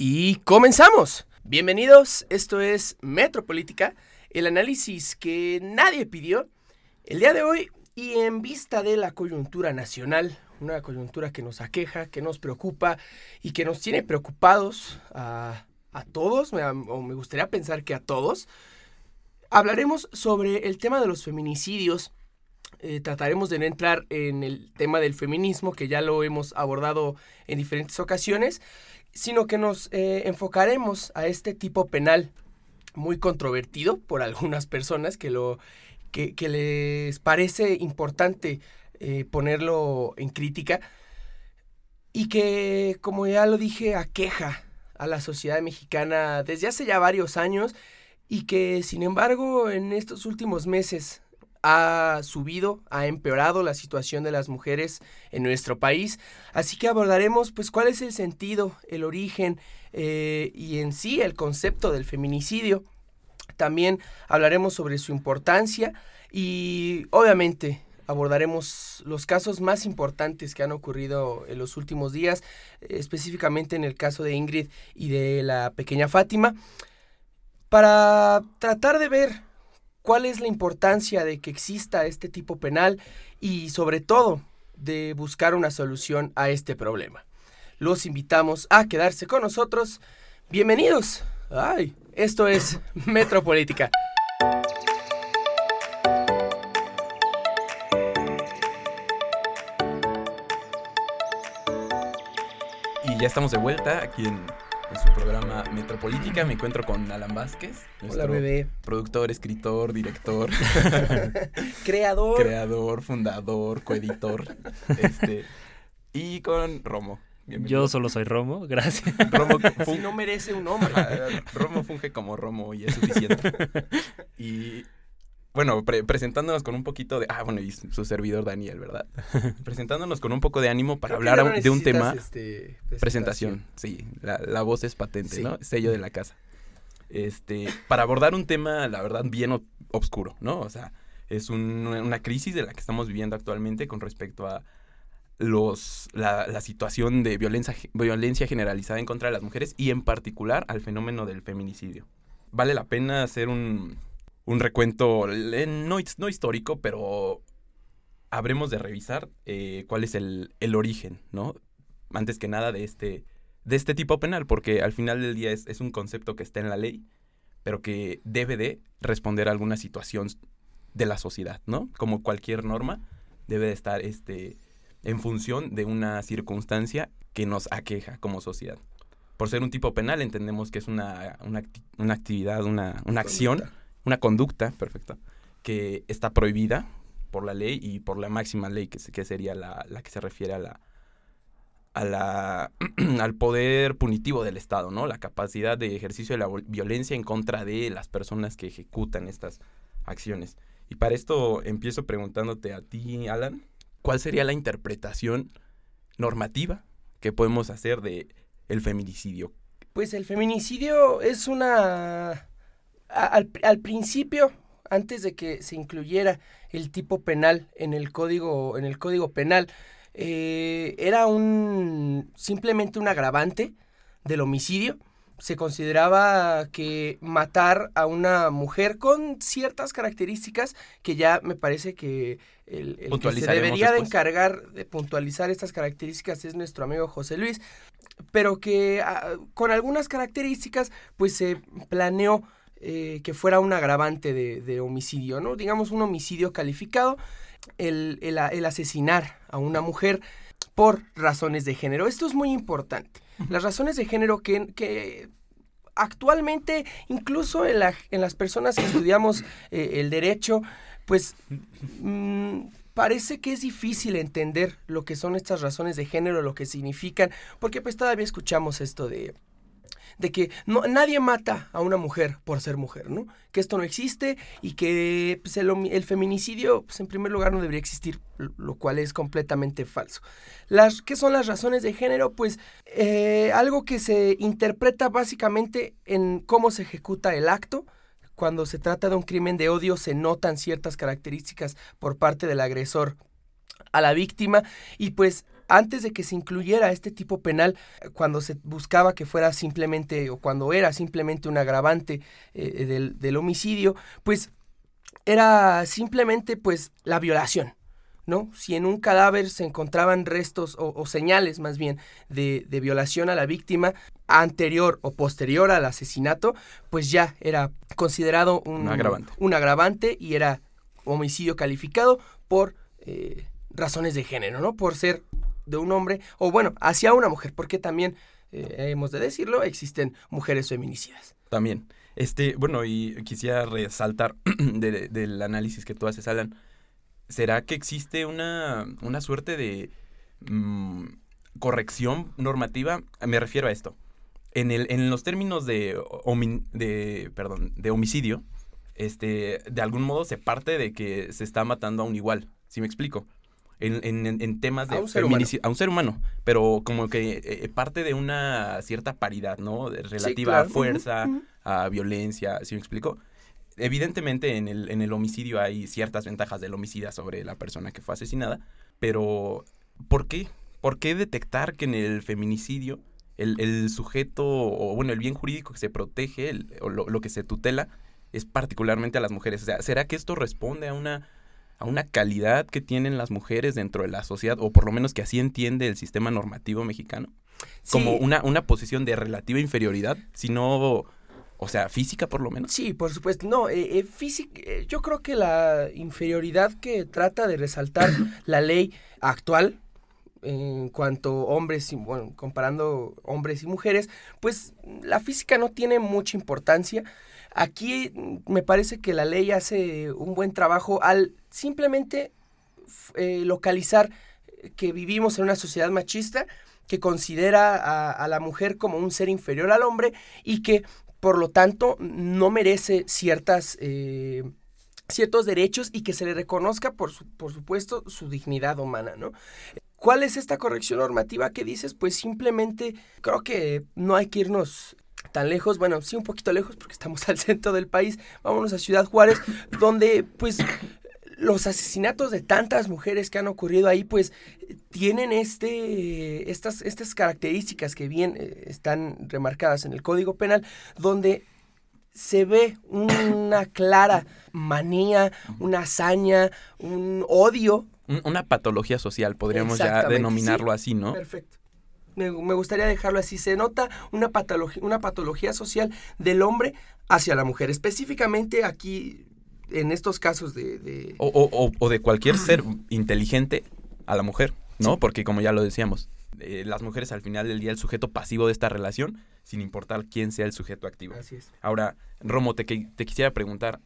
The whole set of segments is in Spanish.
Y comenzamos. Bienvenidos, esto es Metropolítica, el análisis que nadie pidió. El día de hoy y en vista de la coyuntura nacional, una coyuntura que nos aqueja, que nos preocupa y que nos tiene preocupados a, todos, o me gustaría pensar que a todos, hablaremos sobre el tema de los feminicidios. Eh, trataremos de no entrar en el tema del feminismo, que ya lo hemos abordado en diferentes ocasiones, sino que nos eh, enfocaremos a este tipo penal muy controvertido por algunas personas que, lo, que, les parece importante eh, ponerlo en crítica y que, como ya lo dije, aqueja a la sociedad mexicana desde hace ya varios años y que, sin embargo, en estos últimos meses ha subido, ha empeorado la situación de las mujeres en nuestro país. Así que abordaremos pues cuál es el sentido, el origen eh, y en sí el concepto del feminicidio. También hablaremos sobre su importancia y obviamente abordaremos los casos más importantes que han ocurrido en los últimos días, específicamente en el caso de Ingrid y de la pequeña Fátima, para tratar de ver cuál es la importancia de que exista este tipo penal y sobre todo de buscar una solución a este problema. Los invitamos a quedarse con nosotros. Bienvenidos. Ay, esto es Metropolítica. Y ya estamos de vuelta aquí en en su programa Metropolítica. Me encuentro con Alan Vázquez, nuestro bebé. productor, escritor, director, creador, creador, fundador, coeditor, este, y con Romo. Yo solo soy Romo, gracias. Romo si no merece un nombre. Romo funge como Romo y es suficiente. Y bueno, presentándonos con un poquito de... Ah, bueno, y su servidor Daniel, ¿verdad? presentándonos con un poco de ánimo para hablar de un tema... Este, presentación. sí. La, voz es patente, ¿no? Sello de la casa. Este, para abordar un tema, la verdad, bien oscuro, ¿no? O sea, es una crisis de la que estamos viviendo actualmente con respecto a los, la, la, situación de violencia, violencia generalizada en contra de las mujeres y en particular al fenómeno del feminicidio. Vale la pena hacer un, un recuento no, no histórico, pero habremos de revisar eh, cuál es el, origen, ¿no? Antes que nada de este, de este tipo penal, porque al final del día es, un concepto que está en la ley, pero que debe de responder a alguna situación de la sociedad, ¿no? Como cualquier norma, debe de estar este, en función de una circunstancia que nos aqueja como sociedad. Por ser un tipo penal entendemos que es una, una, actividad, una, una acción una conducta, perfecto, que está prohibida por la ley y por la máxima ley, que, que sería la, que se refiere a la, a la, al poder punitivo del Estado, ¿no? La capacidad de ejercicio de la violencia en contra de las personas que ejecutan estas acciones. Y para esto empiezo preguntándote a ti, Alan, ¿cuál sería la interpretación normativa que podemos hacer de el feminicidio? Pues el feminicidio es una al, principio, antes de que se incluyera el tipo penal en el código, en el código penal, eh, era un simplemente un agravante del homicidio. Se consideraba que matar a una mujer con ciertas características que ya me parece que el, que se debería de encargar de puntualizar estas características es nuestro amigo José Luis, pero que ah, con algunas características pues se planeó eh, que fuera un agravante de, homicidio, ¿no? Digamos un homicidio calificado, el, asesinar a una mujer por razones de género. Esto es muy importante. Las razones de género que, actualmente, incluso en, las personas que estudiamos eh, el derecho, pues mm, parece que es difícil entender lo que son estas razones de género, lo que significan, porque pues todavía escuchamos esto de de que nadie mata a una mujer por ser mujer, ¿no? Que esto no existe y que pues, el, feminicidio, pues, en primer lugar, no debería existir, lo cual es completamente falso. Las, ¿Qué son las razones de género? Pues eh, algo que se interpreta básicamente en cómo se ejecuta el acto, cuando se trata de un crimen de odio se notan ciertas características por parte del agresor a la víctima y pues antes de que se incluyera este tipo penal, cuando se buscaba que fuera simplemente, o cuando era simplemente un agravante eh, del, del homicidio, pues era simplemente pues la violación. ¿no? Si en un cadáver se encontraban restos o, señales más bien de, violación a la víctima anterior o posterior al asesinato, pues ya era considerado un, agravante. un agravante y era homicidio calificado por eh, razones de género, ¿no? Por ser de un hombre o bueno, hacia una mujer, porque también, eh, hemos de decirlo, existen mujeres feminicidas. También. Este, bueno, y quisiera resaltar del análisis que tú haces, Alan ¿será que existe una, una suerte de mm, corrección normativa? Me refiero a esto. En, el, en los términos de, de, perdón, de homicidio, este, de algún modo se parte de que se está matando a un igual. ¿Sí me explico? En, en, temas de a un, ser humano. a un ser humano, pero como que eh, eh, parte de una cierta paridad, ¿no? Relativa a fuerza, a violencia, ¿sí me explico? evidentemente en el, en el homicidio hay ciertas ventajas del homicida sobre la persona que fue asesinada, pero ¿por qué? ¿Por qué detectar que en el feminicidio el, sujeto, o bueno, el bien jurídico que se protege, o lo, que se tutela, es particularmente a las mujeres? O sea, ¿será que esto responde a una, a una calidad que tienen las mujeres dentro de la sociedad, o por lo menos que así entiende el sistema normativo mexicano? Como una, una posición de relativa inferioridad, si no o sea, física por lo menos. Sí, por supuesto. No, eh, eh física, eh, yo creo que la inferioridad que trata de resaltar la ley actual en cuanto hombres, y, bueno, comparando hombres y mujeres, pues la física no tiene mucha importancia. Aquí mm, me parece que la ley hace un buen trabajo al simplemente eh, localizar que vivimos en una sociedad machista que considera a, la mujer como un ser inferior al hombre y que por lo tanto, no merece ciertas, eh, ciertos derechos y que se le reconozca, por, por supuesto, su dignidad humana, ¿no? ¿Cuál es esta corrección normativa que dices? Pues simplemente creo que no hay que irnos tan lejos, bueno, sí un poquito lejos porque estamos al centro del país, vámonos a Ciudad Juárez, donde pues los asesinatos de tantas mujeres que han ocurrido ahí, pues tienen este, estas, estas características que bien eh, están remarcadas en el Código Penal, donde se ve una clara manía, una hazaña, un odio. Una patología social, podríamos ya denominarlo así, ¿no? Perfecto. Me, gustaría dejarlo así. Se nota una patología, una patología social del hombre hacia la mujer. Específicamente aquí en estos casos de... O, de cualquier ser inteligente a la mujer, ¿no? Porque como ya lo decíamos, eh, las mujeres al final del día el sujeto pasivo de esta relación, sin importar quién sea el sujeto activo. Así es. Ahora, Romo, te, te quisiera preguntar,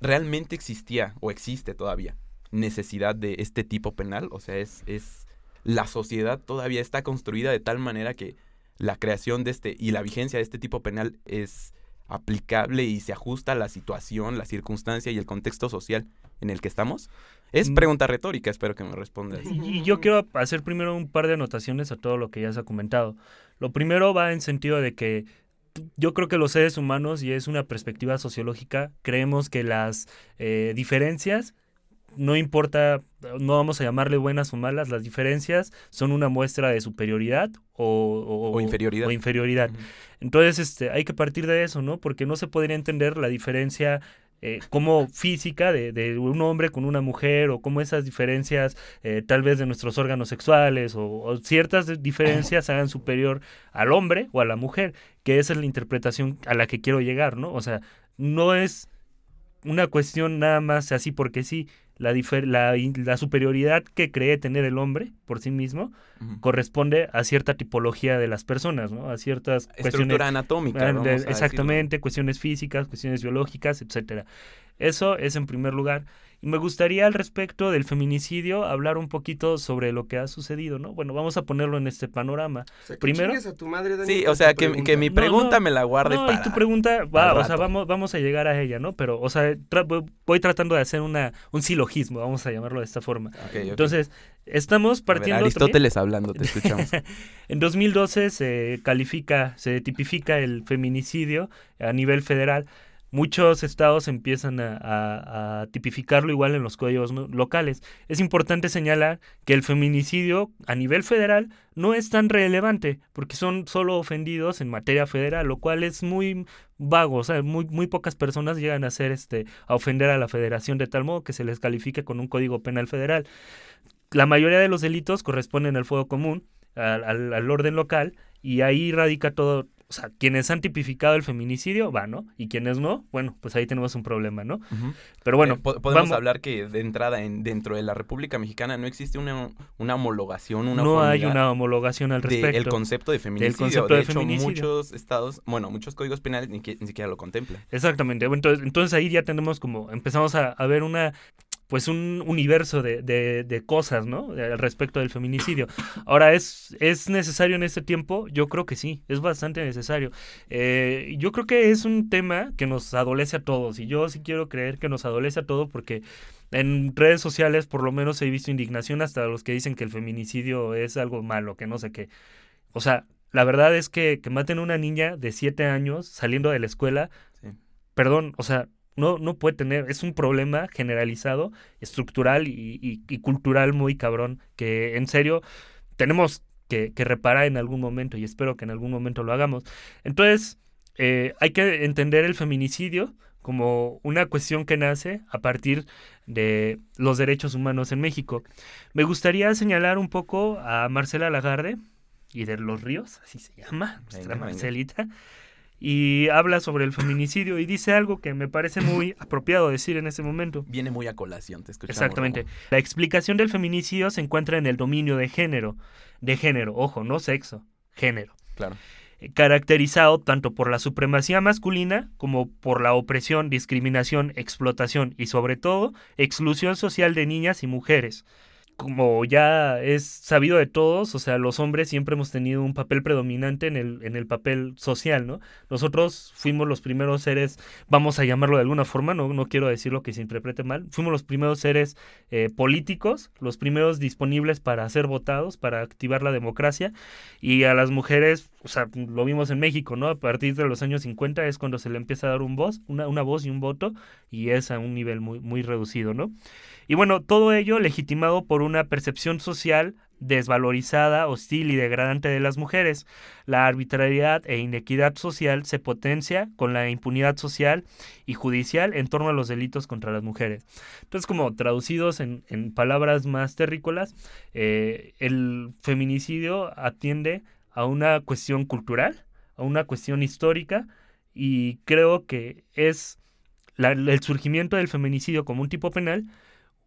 ¿realmente existía o existe todavía necesidad de este tipo penal? O sea, es, es la sociedad todavía está construida de tal manera que la creación de este y la vigencia de este tipo penal es aplicable y se ajusta a la situación, la circunstancia y el contexto social en el que estamos? Es mm. pregunta retórica, espero que me respondas. Y yo quiero hacer primero un par de anotaciones a todo lo que ya se ha comentado. Lo primero va en sentido de que yo creo que los seres humanos, y es una perspectiva sociológica, creemos que las eh, diferencias no importa, no vamos a llamarle buenas o malas, las diferencias son una muestra de superioridad o, inferioridad. O inferioridad. Entonces, este, hay que partir de eso, ¿no? Porque no se podría entender la diferencia eh, como física de, un hombre con una mujer o como esas diferencias eh, tal vez de nuestros órganos sexuales o, ciertas diferencias hagan superior al hombre o a la mujer, que esa es la interpretación a la que quiero llegar, ¿no? O sea, no es una cuestión nada más así porque sí, la, la, superioridad que cree tener el hombre por sí mismo corresponde a cierta tipología de las personas, ¿no? A ciertas cuestiones anatómica, exactamente, cuestiones físicas, cuestiones biológicas, etcétera. Eso es en primer lugar. Y me gustaría al respecto del feminicidio hablar un poquito sobre lo que ha sucedido, ¿no? Bueno, vamos a ponerlo en este panorama. Primero, sí, o sea, que, mi pregunta me la guarde no, para. Y tu pregunta, va, o sea, vamos, vamos a llegar a ella, ¿no? Pero, o sea, voy tratando de hacer una, un silogismo, vamos a llamarlo de esta forma. Entonces, estamos partiendo. Aristóteles hablando, te escuchamos. en 2012 se califica, se tipifica el feminicidio a nivel federal muchos estados empiezan a, tipificarlo igual en los códigos locales. Es importante señalar que el feminicidio a nivel federal no es tan relevante porque son solo ofendidos en materia federal, lo cual es muy vago, o sea, muy, muy pocas personas llegan a hacer este a ofender a la federación de tal modo que se les califique con un código penal federal. La mayoría de los delitos corresponden al fuego común, al orden local, y ahí radica todo, o sea, quienes han tipificado el feminicidio, va, ¿no? Y quienes no, bueno, pues ahí tenemos un problema, ¿no? Pero bueno. Eh, podemos hablar que de entrada en, dentro de la República Mexicana no existe una, una homologación, una No hay una homologación al respecto. El concepto de feminicidio. concepto de, hecho, muchos estados, bueno, muchos códigos penales ni, ni siquiera lo contemplan. Exactamente. Entonces, entonces ahí ya tenemos como, empezamos a, a ver una pues un universo de, de, cosas, ¿no? Al respecto del feminicidio. Ahora, ¿es, ¿es necesario en este tiempo? Yo creo que sí, es bastante necesario. Eh, yo creo que es un tema que nos adolece a todos y yo sí quiero creer que nos adolece a todos porque en redes sociales por lo menos he visto indignación hasta los que dicen que el feminicidio es algo malo, que no sé qué. O sea, la verdad es que, que maten a una niña de siete años saliendo de la escuela, perdón, o sea, no, no puede tener, es un problema generalizado, estructural y, cultural muy cabrón, que en serio tenemos que, reparar en algún momento y espero que en algún momento lo hagamos. Entonces, eh, hay que entender el feminicidio como una cuestión que nace a partir de los derechos humanos en México. Me gustaría señalar un poco a Marcela Lagarde y de los ríos, así se llama, nuestra Marcelita y habla sobre el feminicidio y dice algo que me parece muy apropiado decir en ese momento. Viene muy a colación, te escuchamos. Exactamente. La explicación del feminicidio se encuentra en el dominio de género, de género, ojo, no sexo, género. Claro. Eh, caracterizado tanto por la supremacía masculina como por la opresión, discriminación, explotación y sobre todo exclusión social de niñas y mujeres como ya es sabido de todos, o sea, los hombres siempre hemos tenido un papel predominante en el, en el papel social, ¿no? Nosotros fuimos los primeros seres, vamos a llamarlo de alguna forma, no, no quiero decirlo que se interprete mal, fuimos los primeros seres eh, políticos, los primeros disponibles para ser votados, para activar la democracia, y a las mujeres, o sea, lo vimos en México, ¿no? A partir de los años 50 es cuando se le empieza a dar un voz, una, una voz y un voto, y es a un nivel muy, muy reducido, ¿no? Y bueno, todo ello legitimado por una percepción social desvalorizada, hostil y degradante de las mujeres. La arbitrariedad e inequidad social se potencia con la impunidad social y judicial en torno a los delitos contra las mujeres. Entonces, como traducidos en, palabras más terrícolas, eh, el feminicidio atiende a una cuestión cultural, a una cuestión histórica, y creo que es el surgimiento del feminicidio como un tipo penal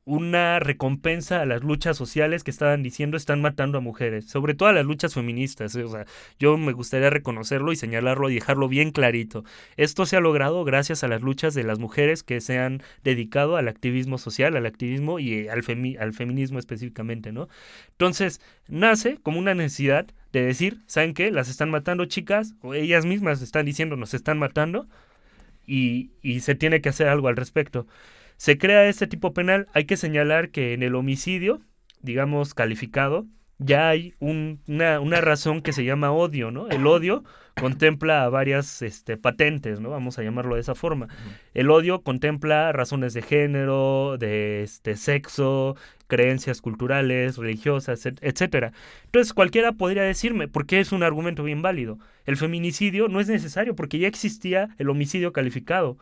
una recompensa a las luchas sociales que estaban diciendo están matando a mujeres, sobre todo a las luchas feministas. ¿eh? O sea, yo me gustaría reconocerlo y señalarlo y dejarlo bien clarito. Esto se ha logrado gracias a las luchas de las mujeres que se han dedicado al activismo social, al activismo y al, al feminismo específicamente, ¿no? Entonces, nace como una necesidad de decir, ¿saben qué? Las están matando chicas, o ellas mismas están diciendo, nos están matando, y, y se tiene que hacer algo al respecto se crea este tipo penal, hay que señalar que en el homicidio, digamos, calificado, ya hay una, una, razón que se llama odio, ¿no? El odio contempla varias este, patentes, ¿no? Vamos a llamarlo de esa forma. El odio contempla razones de género, de este, sexo, creencias culturales, religiosas, etcétera. Entonces cualquiera podría decirme, ¿por qué es un argumento bien válido? El feminicidio no es necesario porque ya existía el homicidio calificado.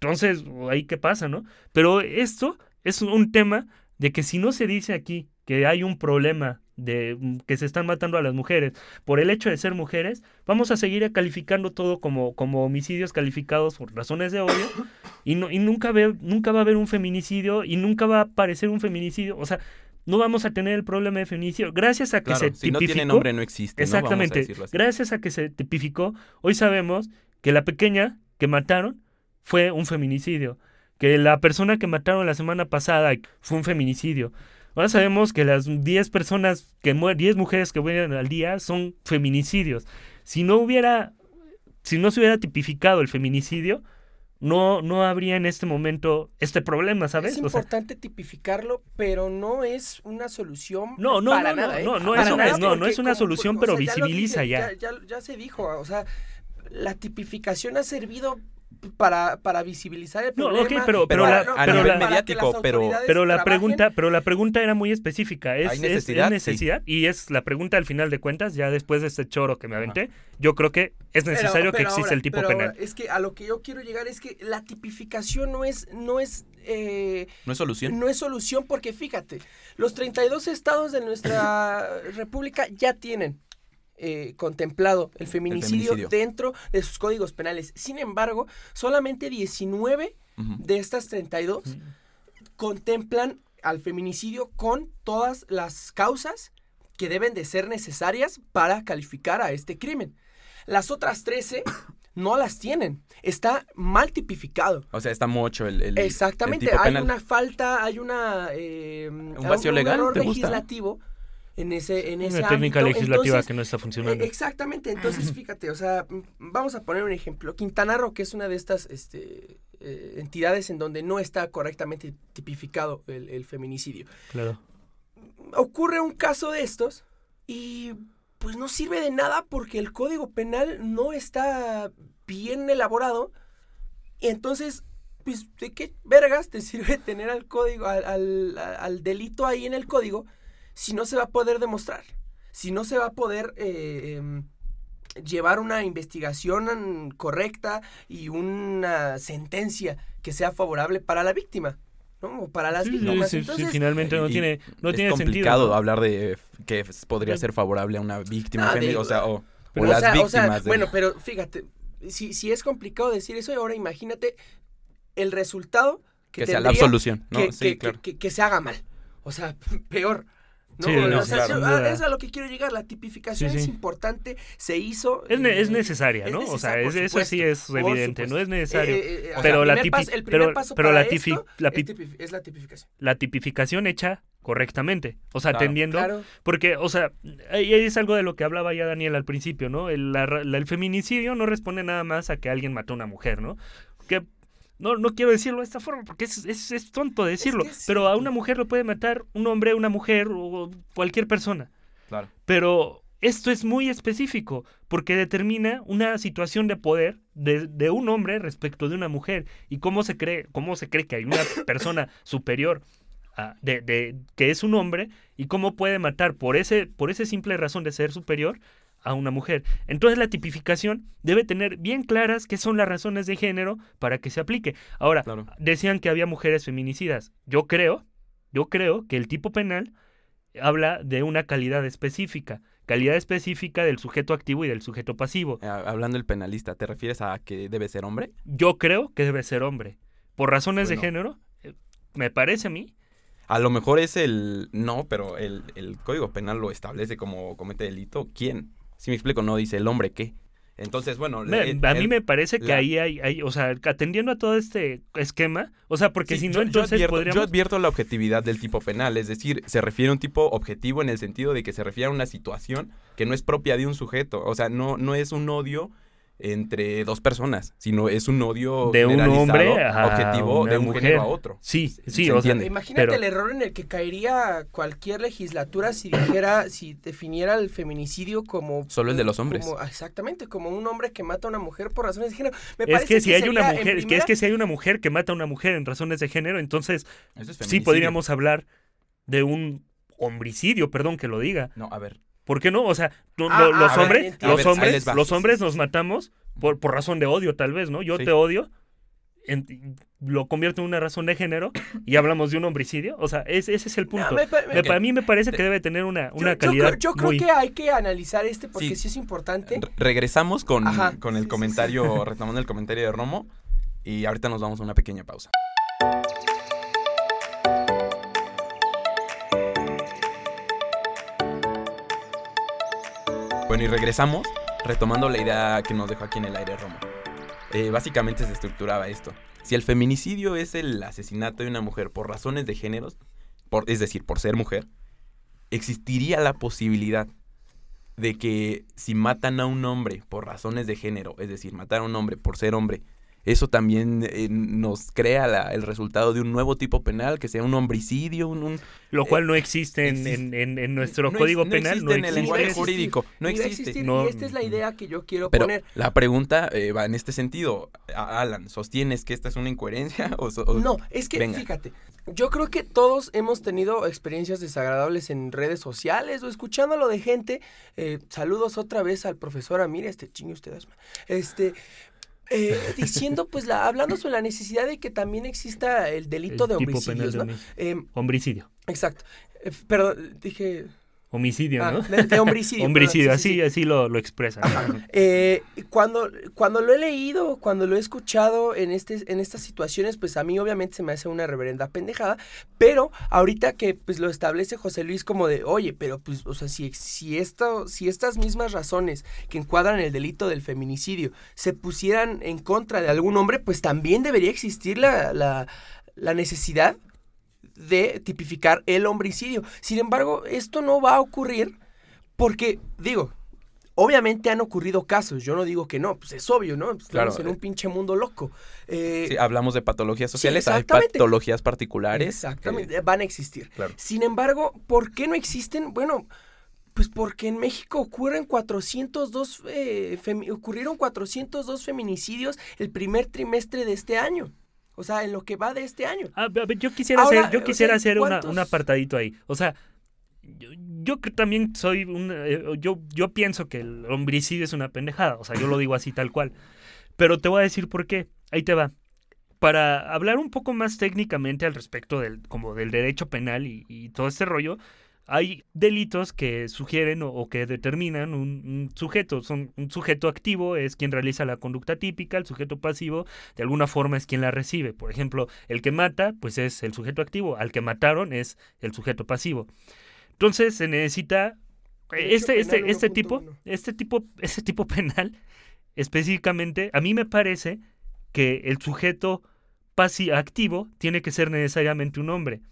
Entonces, ahí qué pasa, ¿no? Pero esto es un tema de que si no se dice aquí que hay un problema de mm, que se están matando a las mujeres por el hecho de ser mujeres, vamos a seguir calificando todo como, como homicidios calificados por razones de odio y, no, y nunca, ve, nunca va a haber un feminicidio y nunca va a aparecer un feminicidio. O sea, no vamos a tener el problema de feminicidio. Gracias a que se tipificó. Si no tiene nombre, no existe. Exactamente. gracias a que se tipificó, hoy sabemos que la pequeña que mataron fue un feminicidio. Que la persona que mataron la semana pasada fue un feminicidio. Ahora sabemos que las 10 personas que mueren, 10 mujeres que mueren al día son feminicidios. Si no hubiera, si no se hubiera tipificado el feminicidio, no, no habría en este momento este problema, ¿sabes? Es importante tipificarlo, pero no es una solución no, no, para no, nada. No, no, es una, no, no es una solución, pero visibiliza ya, ya. ya. Ya se dijo, o sea, la tipificación ha servido para, para visibilizar el No, problema. ok, pero- pero la- no, a para- nivel que mediático, pero- Pero la trabajen. pregunta, pero la pregunta era muy específica. Es, ¿Hay es- necesidad? es Sí. necesidad y es la pregunta al final de cuentas, ya después de este choro que me aventé, yo creo que es Pero- necesario que pero exista ahora- el tipo pero penal. ahora, es que a lo que yo quiero llegar es que la tipificación no es, no es, eh, ¿No es solución? no es solución porque fíjate, los 32 estados de nuestra república ya tienen eh, contemplado el feminicidio, feminicidio. dentro de sus códigos penales. Sin embargo, solamente 19 Ujú. de estas 32 contemplan al feminicidio con todas las causas que deben de ser necesarias para calificar a este crimen. Las otras 13 no las tienen. Está mal tipificado. O sea, está mucho el, el- el Exactamente, hay una falta, hay una eh, ¿Un vacío legal? error ¿Te gusta? En ese en ese Una técnica ámbito. legislativa Entonces, que no está funcionando. eh, Exactamente, entonces fíjate, o sea, vamos a poner un ejemplo. Quintana Roo, que es una de estas este, eh, entidades en donde no está correctamente tipificado el, el feminicidio. Claro. Ocurre un caso de estos y pues no sirve de nada porque el código penal no está bien elaborado. Y entonces, pues, ¿de qué vergas te sirve tener al código, al, al- al delito ahí en el código si no se va a poder demostrar? Si no se va a poder eh, em, llevar una investigación correcta y una sentencia que sea favorable para la víctima, ¿no? O para las Sí, víctimas. sí, finalmente no tiene, no es tiene complicado sentido. ¿no? hablar de que podría ser favorable a una víctima, Ah, gente, de- o sea, o, o Pero, las o sea, o víctimas. sea, de- bueno, pero fíjate, si, si es complicado decir eso, ahora imagínate el resultado que, que sea la absolución, ¿no? que, sí, que- claro. que- que se haga mal. O sea, peor. ¿No? Sí, O no, sea, claro. ah, es a lo que quiero llegar. La tipificación Sí, es importante, se hizo. Es, ne- y- es necesaria, es ¿no? o sea, es- eso sí es evidente, no es necesario. Eh, eh, eh, o sea, pero la tipi- paso- el primer pero- paso pero para la tipi- esto la es pi- tipi- es la tipificación. la tipificación hecha correctamente. O sea, Claro. atendiendo. Claro. Porque, o sea, ahí es algo de lo que hablaba ya Daniel al principio, ¿no? El, la- el feminicidio no responde nada más a que alguien mató a una mujer, ¿no? Que no, no quiero decirlo de esta forma porque es, es, es tonto decirlo, que pero a una mujer lo puede matar un hombre, una mujer o cualquier persona. Claro. Pero esto es muy específico porque determina una situación de poder de, de un hombre respecto de una mujer y cómo se cree, cómo se cree que hay una persona superior a- de, de- que es un hombre y cómo puede matar por ese por esa simple razón de ser superior a una mujer. Entonces la tipificación debe tener bien claras qué son las razones de género para que se aplique. Ahora, Claro. decían que había mujeres feminicidas. Yo creo, yo creo que el tipo penal habla de una calidad específica, calidad específica del sujeto activo y del sujeto pasivo. Eh, hablando del penalista, ¿te refieres a que debe ser hombre? Yo creo que debe ser hombre. Por razones de género, eh, me parece a mí. A lo mejor es el... No, pero el, el Código Penal lo establece como comete delito. ¿Quién? Si me explico, no dice el hombre qué. Entonces, bueno... Me- el- a mí el- me parece que la- ahí hay, hay- o sea, atendiendo a todo este esquema, o sea, porque Sí, si no, yo- yo entonces advierto, podríamos... Yo advierto la objetividad del tipo penal, es decir, se refiere a un tipo objetivo en el sentido de que se refiere a una situación que no es propia de un sujeto, o sea, no, no es un odio entre dos personas, sino es un odio De un hombre a objetivo una de un mujer. género a otro. Sí, sí, se o sea. Imagínate pero- el error en el que caería cualquier legislatura si dijera, si definiera el feminicidio como... Solo el de los hombres. como- exactamente, como un hombre que mata a una mujer por razones de género. Me es parece que si hay una mujer, es que, primera- es que si hay una mujer que mata a una mujer en razones de género, entonces es sí podríamos hablar de un homicidio, perdón que lo diga. No, a ver, ¿Por qué no? O sea, no- Ah, lo- ah, los a ver, hombres, los ver, hombres, va. los Sí, hombres sí, nos matamos por, por razón de odio, tal vez, ¿no? Yo Sí. te odio, en- lo convierto en una razón de género y hablamos de un homicidio. O sea, es- ese es el No, punto. me pa- me- Me- Para mí me parece que debe tener una, una yo calidad creo- Yo creo, muy... que hay que analizar este porque Sí. sí, es importante. Re- regresamos con, Ajá. con Sí, el sí, comentario, retomando el comentario de Romo, y ahorita nos vamos a una pequeña pausa. Bueno, y regresamos retomando la idea que nos dejó aquí en el aire Romo. Eh, básicamente se estructuraba esto. Si el feminicidio es el asesinato de una mujer por razones de géneros, es decir, por ser mujer, existiría la posibilidad de que si matan a un hombre por razones de género, es decir, matar a un hombre por ser hombre, eso también eh, nos crea la- el resultado de un nuevo tipo penal, que sea un homicidio, un... un- Lo cual Eh, no existe en, existe. en- en- en nuestro no código no penal. existe no en el lenguaje jurídico, no existe. No. y esta es la idea que yo quiero Pero poner. la pregunta eh, va en este sentido. A- Alan, ¿sostienes que esta es una incoherencia? O, so- o- No, es que Venga. fíjate, yo creo que todos hemos tenido experiencias desagradables en redes sociales o escuchándolo de gente. eh, saludos otra vez al profesor Amir, este chingue ustedes. Este. Eh, diciendo, pues, la, hablando sobre la necesidad de que también exista el delito El de de ¿no? homicidio. Em, Homicidio. exacto. Eh, perdón, dije. Homicidio, ah, ¿no? de, de homicidio. Homicidio, sí, así, sí. así lo, lo expresa. ¿no? Eh, cuando, cuando lo he leído, cuando lo he escuchado en, este, en estas situaciones, pues a mí obviamente se me hace una reverenda pendejada, pero ahorita que pues lo establece José Luis como de, oye, pero pues, o sea, si, si, esto, si estas mismas razones que encuadran el delito del feminicidio se pusieran en contra de algún hombre, pues también debería existir la, la, la necesidad de tipificar el homicidio. Sin embargo, esto no va a ocurrir porque, digo, obviamente han ocurrido casos, yo no digo que no, pues es obvio, ¿no? Estamos Claro, en un eh. pinche mundo loco. Eh, Sí, hablamos de patologías sociales, hay patologías particulares. Exactamente, que- van a existir. claro. Sin embargo, ¿por qué no existen? Bueno, pues porque en México ocurren 402, eh, femi- ocurrieron 402 feminicidios el primer trimestre de este año. O sea, en lo que va de este año. Ah, yo quisiera Ahora, hacer, yo o quisiera sea, hacer una, un apartadito ahí. O sea, yo, yo también soy un, eh, yo, yo pienso que el homicidio es una pendejada. O sea, yo lo digo así tal cual. Pero te voy a decir por qué. Ahí te va. Para hablar un poco más técnicamente al respecto del, como del derecho penal y, y todo este rollo, hay delitos que sugieren o, o que determinan un, un sujeto. Son, un sujeto activo es quien realiza la conducta típica, el sujeto pasivo de alguna forma es quien la recibe. Por ejemplo, el que mata, pues es el sujeto activo, al que mataron es el sujeto pasivo. Entonces se necesita este, este, penal este tipo, 1.1. este tipo, este tipo penal, específicamente, a mí me parece que el sujeto pasi activo tiene que ser necesariamente un hombre.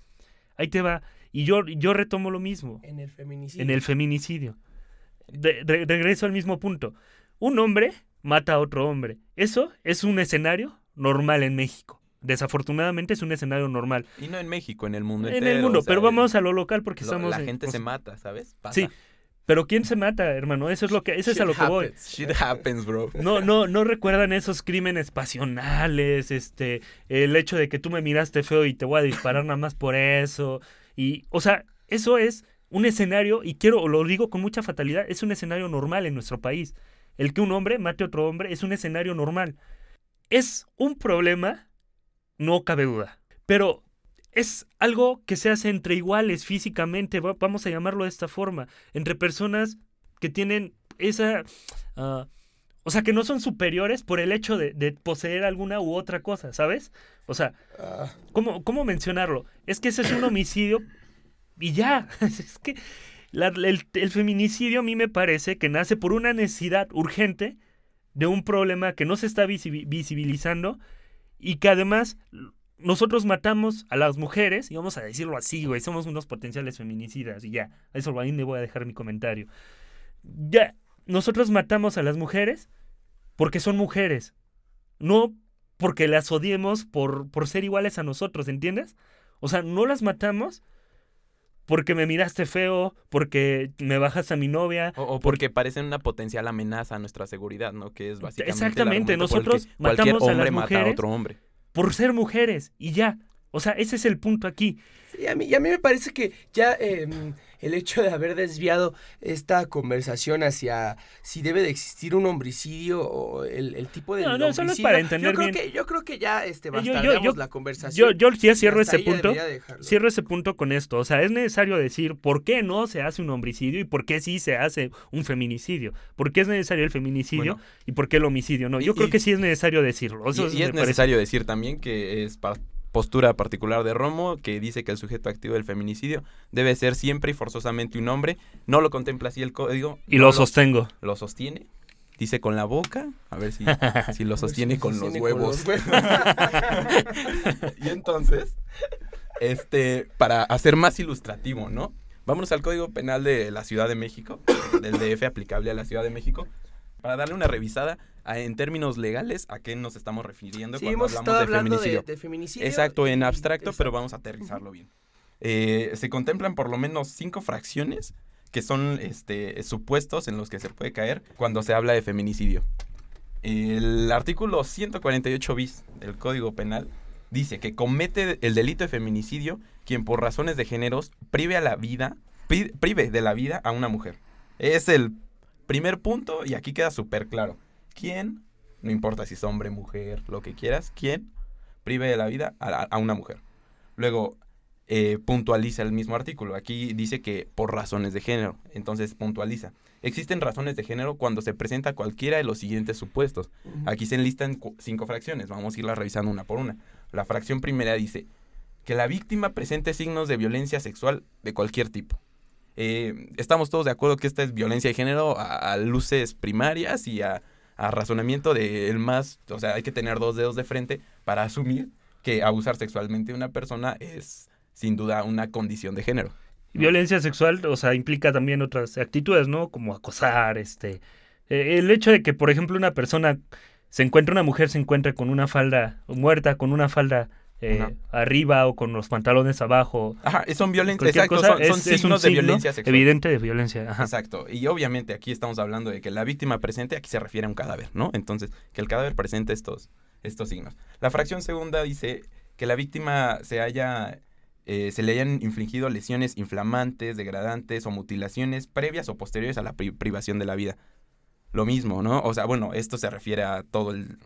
Ahí te va. Y yo, yo retomo lo mismo En el feminicidio. en el feminicidio. De- re- regreso al mismo punto. Un hombre mata a otro hombre. Eso es un escenario normal en México. Desafortunadamente es un escenario normal. Y no en México, en el mundo en entero. el mundo, o sea, pero vamos a lo local porque lo- estamos... La en- gente se mata, ¿sabes? Pasa. Sí, pero ¿quién se mata, hermano? Eso es lo que, eso es Shit a lo que voy. happens. Shit happens, bro. No, no, no recuerdan esos crímenes pasionales, este, el hecho de que tú me miraste feo y te voy a disparar nada más por eso. Y, o sea, eso es un escenario, y quiero, lo digo con mucha fatalidad, es un escenario normal en nuestro país. El que un hombre mate a otro hombre es un escenario normal. Es un problema, no cabe duda. Pero es algo que se hace entre iguales físicamente, va- vamos a llamarlo de esta forma, entre personas que tienen esa... ah, o sea, que no son superiores por el hecho de, de poseer alguna u otra cosa, ¿sabes? O sea, Ah, ¿cómo, ¿cómo mencionarlo? Es que ese es un homicidio y ya. Es que la- el, el feminicidio a mí me parece que nace por una necesidad urgente de un problema que no se está visi- visibilizando y que además nosotros matamos a las mujeres, y vamos a decirlo así, güey, somos unos potenciales feminicidas y ya, a eso ahí me voy a dejar mi comentario. Ya, nosotros matamos a las mujeres porque son mujeres, no porque las odiemos por, por ser iguales a nosotros, ¿entiendes? O sea, no las matamos porque me miraste feo, porque me bajas a mi novia. O, o porque parecen una potencial amenaza a nuestra seguridad, ¿no? Que es básicamente. el Exactamente, argumento por el que nosotros Cualquier matamos a las hombre mata a mujeres. otro hombre. por ser mujeres y ya. O sea, ese es el punto aquí. Sí, a mí, y a mí me parece que ya eh, el hecho de haber desviado esta conversación hacia si debe de existir un homicidio o el, el tipo de No, no, solo es para entender yo creo bien. Que, yo creo que ya este, yo- yo- yo- la conversación. Yo, yo ya cierro ese punto. Cierro ese punto con esto. O sea, es necesario decir por qué no se hace un homicidio y por qué sí se hace un feminicidio. ¿Por qué es necesario el feminicidio Bueno. y por qué el homicidio no? Y- Yo creo y- que sí es necesario decirlo. Eso y, es parece- necesario decir también que es pa- postura particular de Romo, que dice que el sujeto activo del feminicidio debe ser siempre y forzosamente un hombre. No lo contempla así el código. Y no lo sostengo. lo sostiene. Dice con la boca, a ver si, si lo sostiene con los huevos. y entonces, este, para hacer más ilustrativo, ¿no? Vámonos al Código Penal de la Ciudad de México, del DF aplicable a la Ciudad de México, para darle una revisada en términos legales, ¿a qué nos estamos refiriendo Sí, cuando hemos hablamos de hablando feminicidio? de, de feminicidio. Exacto, en abstracto, pero vamos a aterrizarlo bien. Eh, se contemplan por lo menos cinco fracciones que son este, supuestos en los que se puede caer cuando se habla de feminicidio. El artículo 148 bis del Código Penal dice que comete el delito de feminicidio quien por razones de géneros prive a la vida, pri- prive de la vida a una mujer. Es el primer punto y aquí queda súper claro. ¿Quién? No importa si es hombre, mujer, lo que quieras. ¿Quién prive de la vida a, una mujer? Luego, eh, puntualiza el mismo artículo. Aquí dice que por razones de género. Entonces, puntualiza. Existen razones de género cuando se presenta cualquiera de los siguientes supuestos. Aquí se enlistan cinco fracciones. Vamos a irlas revisando una por una. La fracción primera dice que la víctima presente signos de violencia sexual de cualquier tipo. Eh, estamos todos de acuerdo que esta es violencia de género a, a luces primarias y a, a razonamiento de el más, o sea, hay que tener dos dedos de frente para asumir que abusar sexualmente de una persona es sin duda una condición de género. Violencia sexual, o sea, implica también otras actitudes, ¿no? Como acosar, este... eh, el hecho de que, por ejemplo, una persona se encuentre, una mujer se encuentre con una falda muerta, con una falda eh, arriba o con los pantalones abajo, Ajá, son violencia, exacto, cosa, son, son es, es un signos de signo violencia sexual. evidente de violencia. Ajá. Exacto. Y obviamente aquí estamos hablando de que la víctima presente, aquí se refiere a un cadáver, ¿no? Entonces, que el cadáver presente estos, estos signos. La fracción segunda dice que la víctima se haya, eh, se le hayan infligido lesiones inflamantes, degradantes o mutilaciones previas o posteriores a la pri- privación de la vida. Lo mismo, ¿no? O sea, bueno, esto se refiere a todo el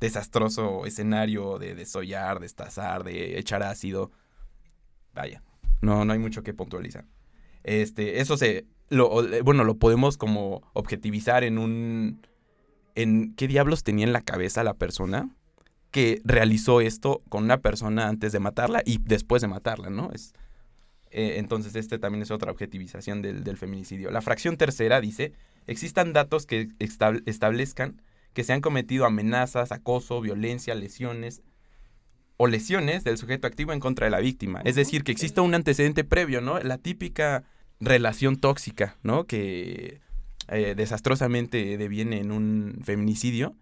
desastroso escenario de desollar, destazar, de echar ácido. Vaya, no, no hay mucho que puntualizar. Este, eso se, lo, bueno, lo podemos como objetivizar en un, en qué diablos tenía en la cabeza la persona que realizó esto con una persona antes de matarla y después de matarla, ¿no? Es, eh, entonces, este también es otra objetivización del, feminicidio. La fracción tercera dice, existan datos que estab- establezcan que se han cometido amenazas, acoso, violencia, lesiones o lesiones del sujeto activo en contra de la víctima. Es decir, que exista un antecedente previo, ¿no? La típica relación tóxica, ¿no? Que eh, desastrosamente deviene en un feminicidio.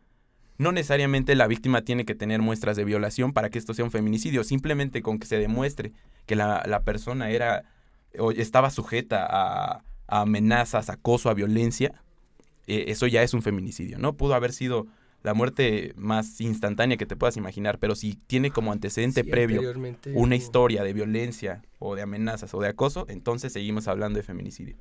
No necesariamente la víctima tiene que tener muestras de violación para que esto sea un feminicidio. Simplemente con que se demuestre que la, la persona era o estaba sujeta a, a amenazas, acoso, a violencia, eh, eso ya es un feminicidio, ¿no? Pudo haber sido la muerte más instantánea que te puedas imaginar, pero si tiene como antecedente Sí, previo una historia de violencia o de amenazas o de acoso, entonces seguimos hablando de feminicidio.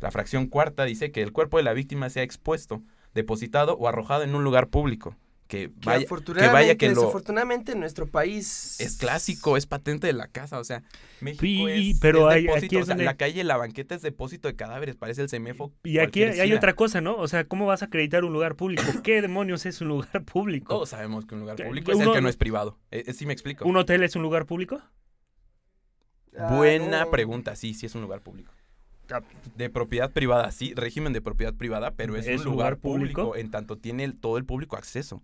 La fracción cuarta dice que el cuerpo de la víctima sea expuesto, depositado o arrojado en un lugar público. Que Que vaya, que afortunadamente, vaya que lo... desafortunadamente en nuestro país Es clásico, es patente de la casa, o sea, México Y- es, pero es hay- depósito, aquí es o sea, donde- la calle, la banqueta es depósito de cadáveres, parece el semefo. Y aquí hay otra cosa, ¿no? O sea, ¿cómo vas a acreditar un lugar público? ¿Qué demonios es un lugar público? Todos sabemos que un lugar Que- público que es el que no es privado. Eh, eh, sí me explico. ¿Un hotel es un lugar público? Ah, Buena no. pregunta, sí, sí es un lugar público. Ah. De propiedad privada, sí, régimen de propiedad privada, pero es, ¿Es un un lugar lugar público? público en tanto tiene el- todo el público acceso.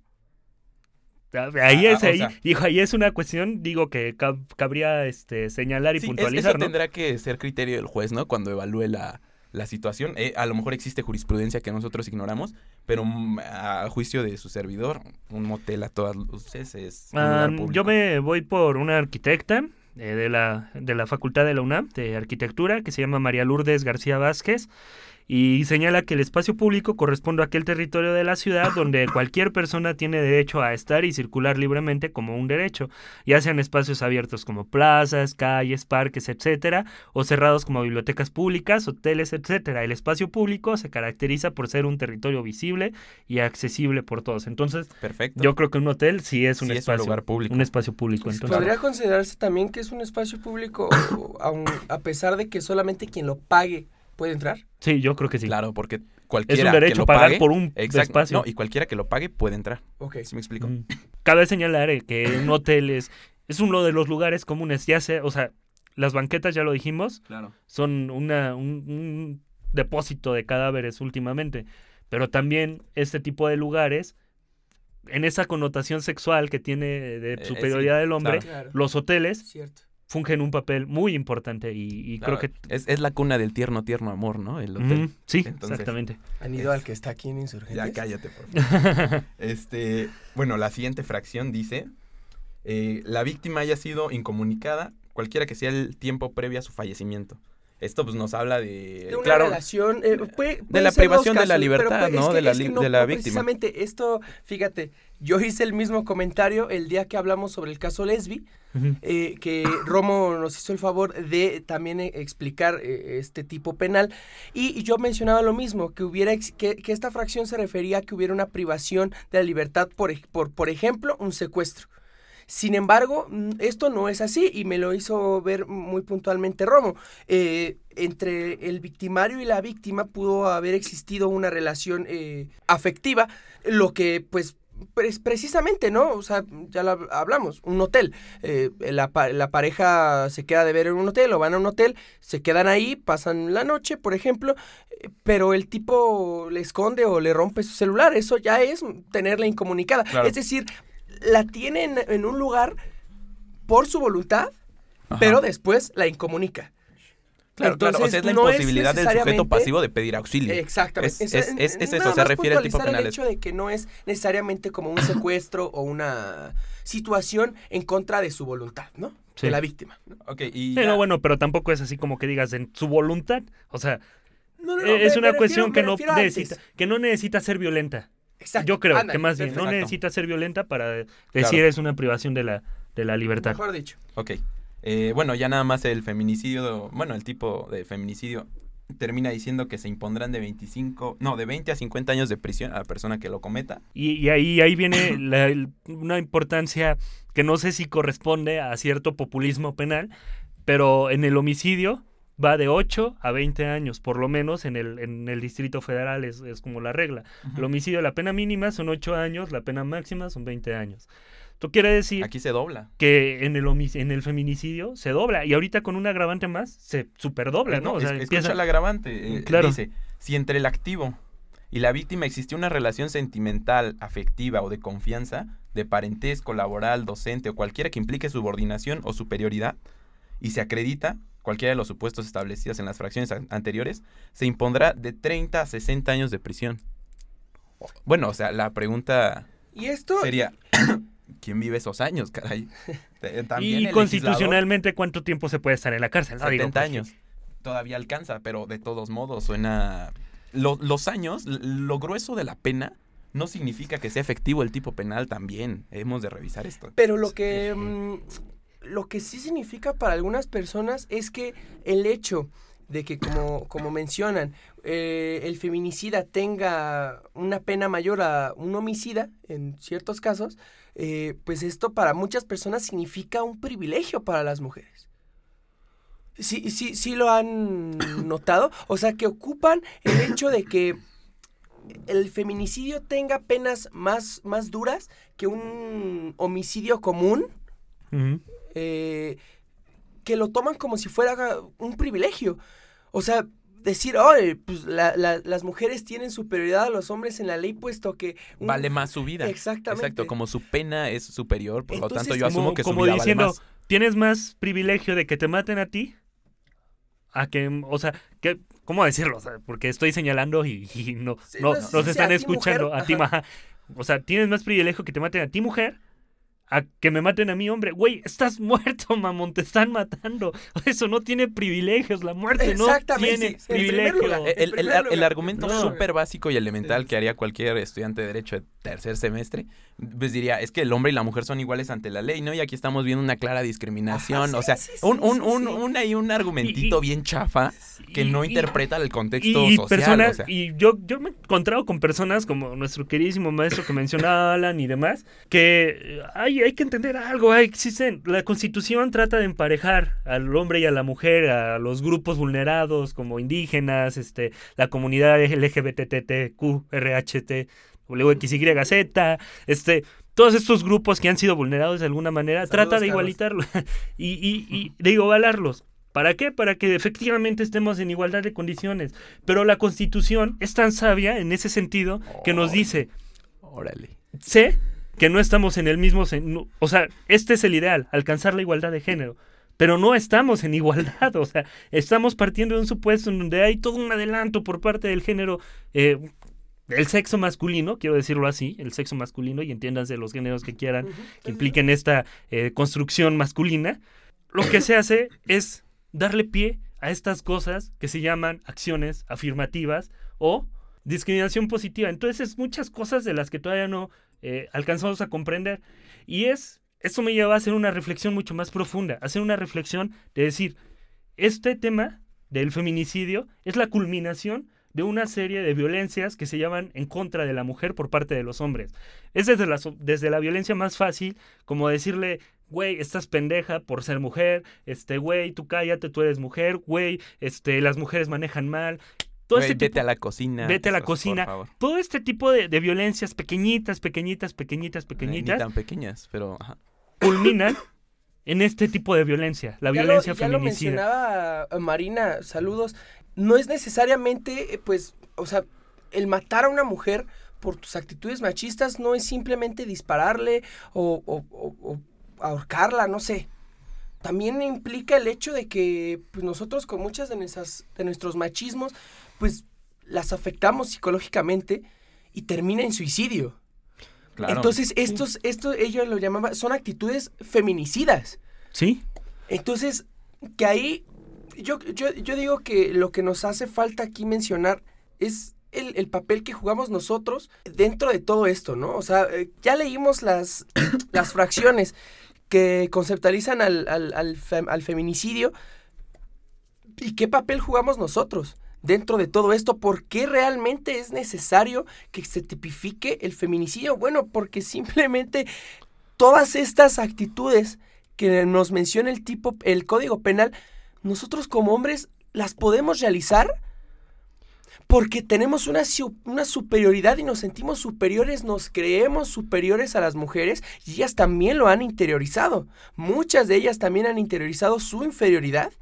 Ah, Ahí Ah, es, o ahí, sea- ahí es una cuestión, digo, que cab- cabría este, señalar y Sí, es- puntualizar, eso ¿no? tendrá que ser criterio del juez, ¿no? Cuando evalúe la, la situación. Eh, a lo mejor existe jurisprudencia que nosotros ignoramos, pero mm, a juicio de su servidor, un motel a todas luces es un lugar Ah, público. yo me voy por una arquitecta eh, de, la, de la Facultad de la UNAM de Arquitectura que se llama María Lourdes García Vázquez y señala que el espacio público corresponde a aquel territorio de la ciudad donde cualquier persona tiene derecho a estar y circular libremente como un derecho, ya sean espacios abiertos como plazas, calles, parques, etcétera, o cerrados como bibliotecas públicas, hoteles, etcétera. El espacio público se caracteriza por ser un territorio visible y accesible por todos. Entonces, Perfecto. yo creo que un hotel sí es un Sí es un espacio, lugar público. un espacio público. Entonces, Podría considerarse también que es un espacio público, aun- a pesar de que solamente quien lo pague puede entrar. sí, yo creo que sí. Claro, porque es cualquiera un que derecho lo pagar pague, por un exacto, espacio. No, y cualquiera que lo pague puede entrar. Ok. ¿Sí me explico? Mm. Cabe señalar eh, que un hotel es, es uno de los lugares comunes, ya sea, o sea, las banquetas, ya lo dijimos, Claro. son una, un, un depósito de cadáveres últimamente, pero también este tipo de lugares, en esa connotación sexual que tiene de Eh, superioridad sí, del hombre. Claro. los hoteles Cierto. Fungen un papel muy importante y, creo que... Es, la cuna del tierno, tierno amor, ¿no? El hotel. sí, exactamente. ¿Han ido al que está aquí en Insurgentes? Ya cállate, por favor. este, bueno, la siguiente fracción dice, eh, la víctima haya sido incomunicada, cualquiera que sea el tiempo previo a su fallecimiento. Esto pues nos habla de, de una relación eh, de la privación de la libertad, ¿no? de la, de la víctima. Precisamente esto, fíjate, yo hice el mismo comentario el día que hablamos sobre el caso Lesbi, eh, que Romo nos hizo el favor de también eh, explicar este tipo penal y, yo mencionaba lo mismo, que hubiera que, que, esta fracción se refería a que hubiera una privación de la libertad por, por, por ejemplo, un secuestro. Sin embargo, mm, esto no es así y me lo hizo ver muy puntualmente Romo. Eh, entre el victimario y la víctima pudo haber existido una relación eh, afectiva, lo que pues precisamente, ¿no? O sea, ya lo hablamos, un hotel. Eh, la, la, pareja se queda de ver en un hotel o van a un hotel, se quedan ahí, pasan la noche, por ejemplo, pero el tipo le esconde o le rompe su celular. Eso ya es tenerla incomunicada. Es decir, la tiene en, un lugar por su voluntad, pero después la incomunica. Claro, claro, o sea, es la imposibilidad del sujeto pasivo de pedir auxilio. Exactamente. Es, eso, se refiere al tipo penal. el hecho de que no es necesariamente como un secuestro o una situación en contra de su voluntad, ¿no? De la víctima. pero bueno, pero tampoco es así como que digas en su voluntad. O sea, es una cuestión que no, necesita, que no necesita ser violenta. Yo creo que más bien no necesita ser violenta para decir es una privación de la, de la libertad. Mejor dicho. Ok. Eh, bueno, ya nada más el feminicidio, bueno, el tipo de feminicidio termina diciendo que se impondrán de 25, no, de 20 a 50 años de prisión a la persona que lo cometa. Y, ahí, ahí viene una importancia que no sé si corresponde a cierto populismo penal, pero en el homicidio va de 8 a 20 años, por lo menos en el, en el Distrito Federal es, como la regla. El homicidio, la pena mínima son 8 años, la pena máxima son 20 años. Esto quiere decir... Aquí se dobla. Que en el, en el feminicidio se dobla. Y ahorita con un agravante más se superdobla, ¿no? O sea, empieza... el agravante. Eh, claro. Dice, si entre el activo y la víctima existió una relación sentimental, afectiva o de confianza, de parentesco, laboral, docente o cualquiera que implique subordinación o superioridad, y se acredita, cualquiera de los supuestos establecidos en las fracciones anteriores, se impondrá de 30 a 60 años de prisión. Bueno, o sea, la pregunta ¿Y esto? sería, ¿quién vive esos años, caray? y constitucionalmente, ¿cuánto tiempo se puede estar en la cárcel? 70 años. Todavía alcanza, pero de todos modos suena... los años, lo grueso de la pena no significa que sea efectivo el tipo penal también. Hemos de revisar esto. Pero lo que lo que sí significa para algunas personas es que el hecho de que, como, como mencionan, eh, el feminicida tenga una pena mayor a un homicida, en ciertos casos, eh, pues esto para muchas personas significa un privilegio para las mujeres. Sí, sí, sí lo han notado. O sea, que ocupan el hecho de que el feminicidio tenga penas más, más duras que un homicidio común. Eh, que lo toman como si fuera un privilegio. O sea, decir, oh, pues las mujeres tienen superioridad a los hombres en la ley, puesto que... Vale más su vida. Exactamente. Exacto, como su pena es superior, por lo tanto yo asumo que su vida diciendo, vale más. ¿tienes más privilegio de que te maten a ti? A que, o sea, que, ¿cómo decirlo? porque estoy señalando y, no, no, nos están escuchando a ti, maja. O sea, ¿tienes más privilegio que te maten a ti, mujer? A que me maten a mí, hombre. Güey, estás muerto, mamón, te están matando. Eso no tiene privilegios, la muerte no tiene privilegios. El, argumento súper básico y elemental que haría cualquier estudiante de Derecho de tercer semestre, pues diría, es que el hombre y la mujer son iguales ante la ley, ¿no? Y aquí estamos viendo una clara discriminación. o sea, un, un, un, un, ahí un argumentito bien chafa que no interpreta el contexto social. Y yo, yo me he encontrado con personas como nuestro queridísimo maestro que mencionaba Alan y demás, que hay hay que entender algo, existen, la constitución trata de emparejar al hombre y a la mujer, a los grupos vulnerados como indígenas, este, la comunidad LGBTTQ, RHT, WXYZ, este, todos estos grupos que han sido vulnerados de alguna manera, trata de igualitarlo y, y, y de igualarlos. ¿Para qué? Para que efectivamente estemos en igualdad de condiciones. Pero la constitución es tan sabia en ese sentido que nos dice, órale, sé que no estamos en el mismo... O sea, este es el ideal, alcanzar la igualdad de género. pero no estamos en igualdad, o sea, estamos partiendo de un supuesto en donde hay todo un adelanto por parte del género, eh, el sexo masculino, quiero decirlo así, el sexo masculino, y entiéndanse los géneros que quieran, que impliquen esta eh, construcción masculina, lo que se hace es darle pie a estas cosas que se llaman acciones afirmativas o discriminación positiva. Entonces, es muchas cosas de las que todavía no eh, alcanzamos a comprender. Y es esto me lleva a hacer una reflexión mucho más profunda, hacer una reflexión de decir, este tema del feminicidio es la culminación de una serie de violencias que se llaman en contra de la mujer por parte de los hombres. Es desde la, desde la violencia más fácil, como decirle, güey, estás pendeja por ser mujer, este, güey, tú cállate, tú eres mujer, güey, este, las mujeres manejan mal. Todo este vete a la cocina. Vete a la cocina. Todo este tipo de, violencias pequeñitas, pequeñitas, pequeñitas, pequeñitas. ni tan pequeñas, pero culminan en este tipo de violencia, la violencia feminina. Ya lo mencionaba eh, Marina, saludos. No es necesariamente, eh, pues, o sea, el matar a una mujer por tus actitudes machistas no es simplemente dispararle o, o, ahorcarla, no sé. También implica el hecho de que pues, nosotros con muchas de, nuestras, de nuestros machismos, pues las afectamos psicológicamente y termina en suicidio. Entonces, estos, esto ellos lo llamaban, son actitudes feminicidas. Sí. Entonces, que ahí, yo, yo, yo digo que lo que nos hace falta aquí mencionar es el, papel que jugamos nosotros dentro de todo esto, ¿no? O sea, eh, ya leímos las, las fracciones que conceptualizan al, al, al feminicidio. ¿Y qué papel jugamos nosotros? Dentro de todo esto? ¿Por qué realmente es necesario que se tipifique el feminicidio? Bueno, porque simplemente todas estas actitudes que nos menciona el tipo, el código penal, nosotros como hombres las podemos realizar porque tenemos una, una, superioridad y nos sentimos superiores, nos creemos superiores a las mujeres y ellas también lo han interiorizado. Muchas de ellas también han interiorizado su inferioridad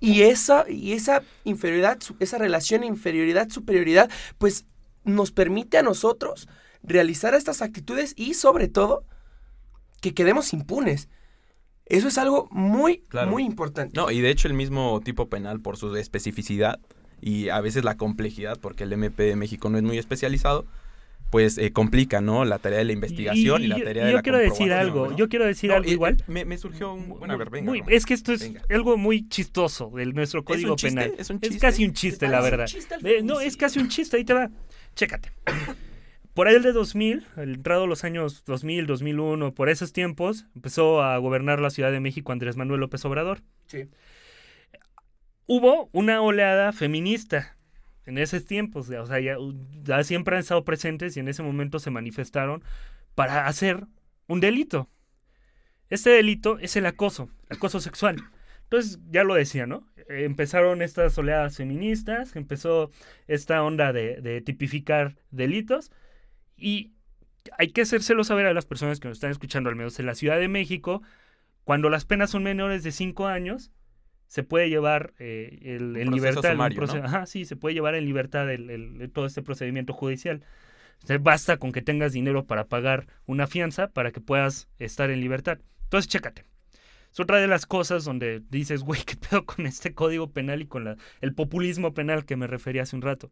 y esa, y esa inferioridad, esa relación inferioridad-superioridad, pues nos permite a nosotros realizar estas actitudes y sobre todo que quedemos impunes. Eso es algo muy, muy importante. No, y de hecho el mismo tipo penal por su especificidad y a veces la complejidad, porque el MP de México no es muy especializado, pues eh, complica, ¿no? La tarea de la investigación y, la tarea de yo quiero decir algo, yo quiero decir algo igual. Me, surgió un... Bueno, a ver, venga. es que esto es algo muy chistoso de nuestro código penal. ¿Es, un chiste? es casi un chiste, la verdad. Eh, no, es casi un chiste, ahí te va. Chécate. Por ahí el de 2000, el entrado los años 2000, 2001, por esos tiempos, empezó a gobernar la Ciudad de México Andrés Manuel López Obrador. Sí. Hubo una oleada feminista en esos tiempos, o sea, ya, siempre han estado presentes y en ese momento se manifestaron para hacer un delito. Este delito es el acoso, acoso sexual. Entonces, ya lo decía, ¿no? empezaron estas oleadas feministas, empezó esta onda de, de, tipificar delitos y hay que hacérselo saber a las personas que nos están escuchando, al menos en la Ciudad de México, cuando las penas son menores de 5 años, se puede llevar eh, el, en libertad ajá, sí, se puede llevar en libertad el, todo este procedimiento judicial. basta con que tengas dinero para pagar una fianza para que puedas estar en libertad. Entonces, chécate. Es otra de las cosas donde dices, güey, ¿qué pedo con este código penal y con la, el populismo penal que me refería hace un rato?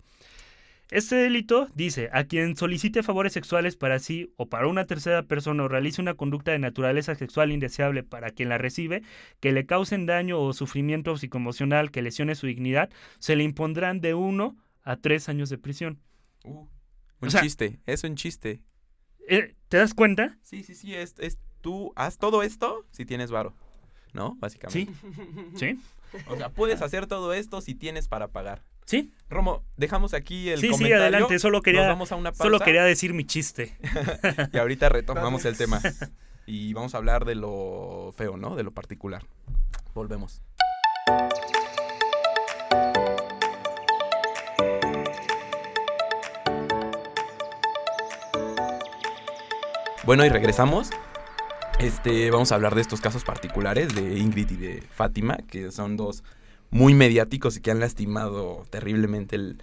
Este delito dice, a quien solicite favores sexuales para sí o para una tercera persona o realice una conducta de naturaleza sexual indeseable para quien la recibe, que le causen daño o sufrimiento psicoemocional que lesione su dignidad, se le impondrán de uno a tres años de prisión. Uh, un chiste, es un chiste. Eh, ¿Te das cuenta? Sí, sí, sí, es, es tú haz todo esto si tienes varo, ¿no? Básicamente. Sí, sí. O sea, puedes hacer todo esto si tienes para pagar. Sí. Romo, dejamos aquí el sí, comentario. Sí, adelante, solo quería, solo quería decir mi chiste. y ahorita retomamos el tema. Y vamos a hablar de lo feo, ¿no? De lo particular. Volvemos. Bueno, y regresamos. Este, vamos a hablar de estos casos particulares de Ingrid y de Fátima, que son dos muy mediáticos y que han lastimado terriblemente el,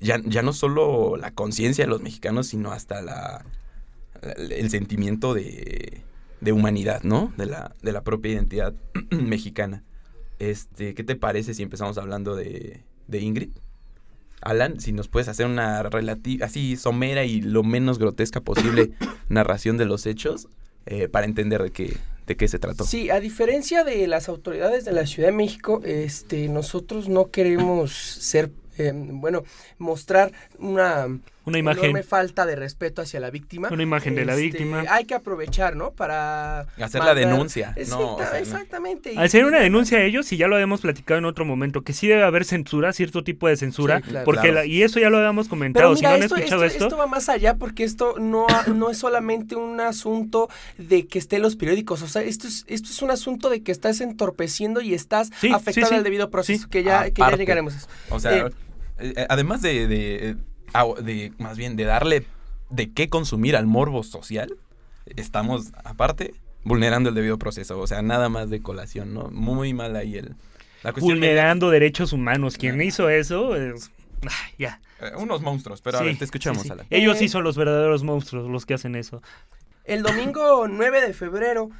ya, no solo la conciencia de los mexicanos, sino hasta la, el sentimiento de, de humanidad, ¿no? De la, de la propia identidad mexicana. Este, ¿qué te parece si empezamos hablando de, de Ingrid? Alan, si nos puedes hacer una relativa, así somera y lo menos grotesca posible narración de los hechos eh, para entender de qué, de qué se trató. Sí, a diferencia de las autoridades de la Ciudad de México, este, nosotros no queremos ser eh, bueno, mostrar una, una imagen. enorme falta de respeto hacia la víctima. Una imagen de la Este, víctima. Hay que aprovechar, ¿no? Para Hacer la denuncia, Exacta- no, o sea, no. exactamente. y- Hacer una denuncia a ellos, y ya lo habíamos platicado en otro momento, que sí debe haber censura, cierto tipo de censura, Sí, claro. porque Claro. la- y eso ya lo habíamos Pero comentado. si no han esto, escuchado esto- esto, esto va más allá porque esto no, ha- no es solamente un asunto de que esté en los periódicos. O sea, esto es, esto es un asunto de que estás entorpeciendo y estás Sí, afectando sí. al debido proceso. Sí. Que, ya, que ya llegaremos a eso. O sea, Eh, eh, además de, de, ah, de- más bien, de darle de qué consumir al morbo social, estamos, aparte, vulnerando el debido proceso. O sea, nada más de colación, ¿no? Muy mal ahí el... La cuestión vulnerando derechos humanos. Quien hizo eso es... ya. eh, unos monstruos, pero a Sí, ver, te escuchamos, sí, sí. Alan. Ellos sí Eh, son los verdaderos monstruos los que hacen eso. El domingo 9 de febrero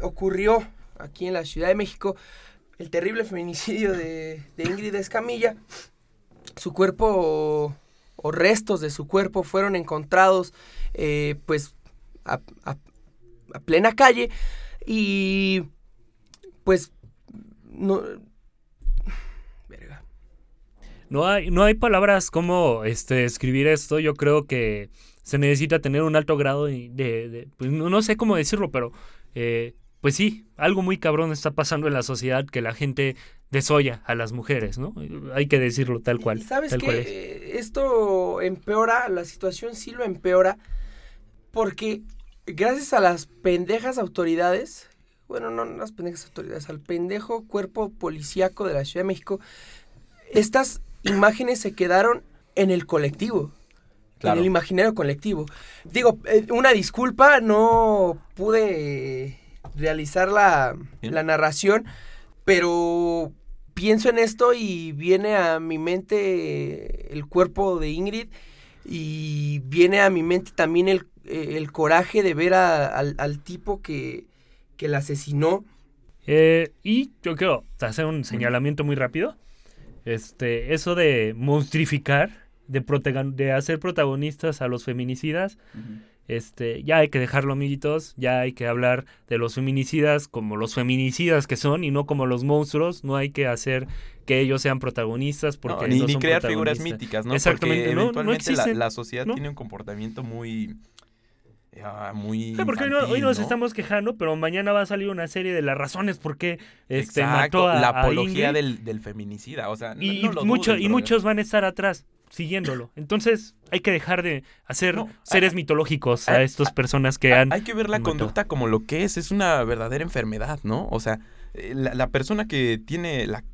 ocurrió aquí en la Ciudad de México el terrible feminicidio de, de Ingrid Escamilla. Su cuerpo o restos de su cuerpo fueron encontrados eh, pues a, plena calle y pues no... No hay, no hay palabras como este, escribir esto. Yo creo que se necesita tener un alto grado de... pues, no, no sé cómo decirlo, pero... eh, pues sí, algo muy cabrón está pasando en la sociedad que la gente desoya a las mujeres, ¿no? Hay que decirlo tal cual. Y sabes tal que cual es. esto empeora, la situación sí lo empeora, porque gracias a las pendejas autoridades, bueno, no las pendejas autoridades, al pendejo cuerpo policíaco de la Ciudad de México, estas imágenes se quedaron en el colectivo. Claro. En el imaginario colectivo. Digo, eh, una disculpa, no pude realizar la, la narración, pero pienso en esto y viene a mi mente el cuerpo de Ingrid y viene a mi mente también el, eh, el coraje de ver a- al, al tipo que, que la asesinó. Eh, y yo quiero hacer un señalamiento muy rápido. Este, eso de monstrificar, de, de hacer protagonistas a los feminicidas, este, ya hay que dejarlo, amiguitos. Ya hay que hablar de los feminicidas como los feminicidas que son y no como los monstruos. No hay que hacer que ellos sean protagonistas porque No, ni, no ni son crear figuras míticas, ¿no? Exactamente, Porque no- no eventualmente la- sociedad tiene un comportamiento muy... ah, muy Sí, porque hoy, no- hoy infantil, nos ¿no? estamos quejando, pero mañana va a salir una serie de las razones por qué este, Exacto, mató a la a apología Ingrid. del, del feminicida, o sea, y, no y lo mucho- dudes, y muchos van a estar atrás siguiéndolo. Entonces hay que dejar de hacer No, seres hay- mitológicos a estas personas que Ha- han... Hay que ver la conducta como lo que es, es una verdadera enfermedad, ¿no? O sea, eh, la, la persona que tiene la,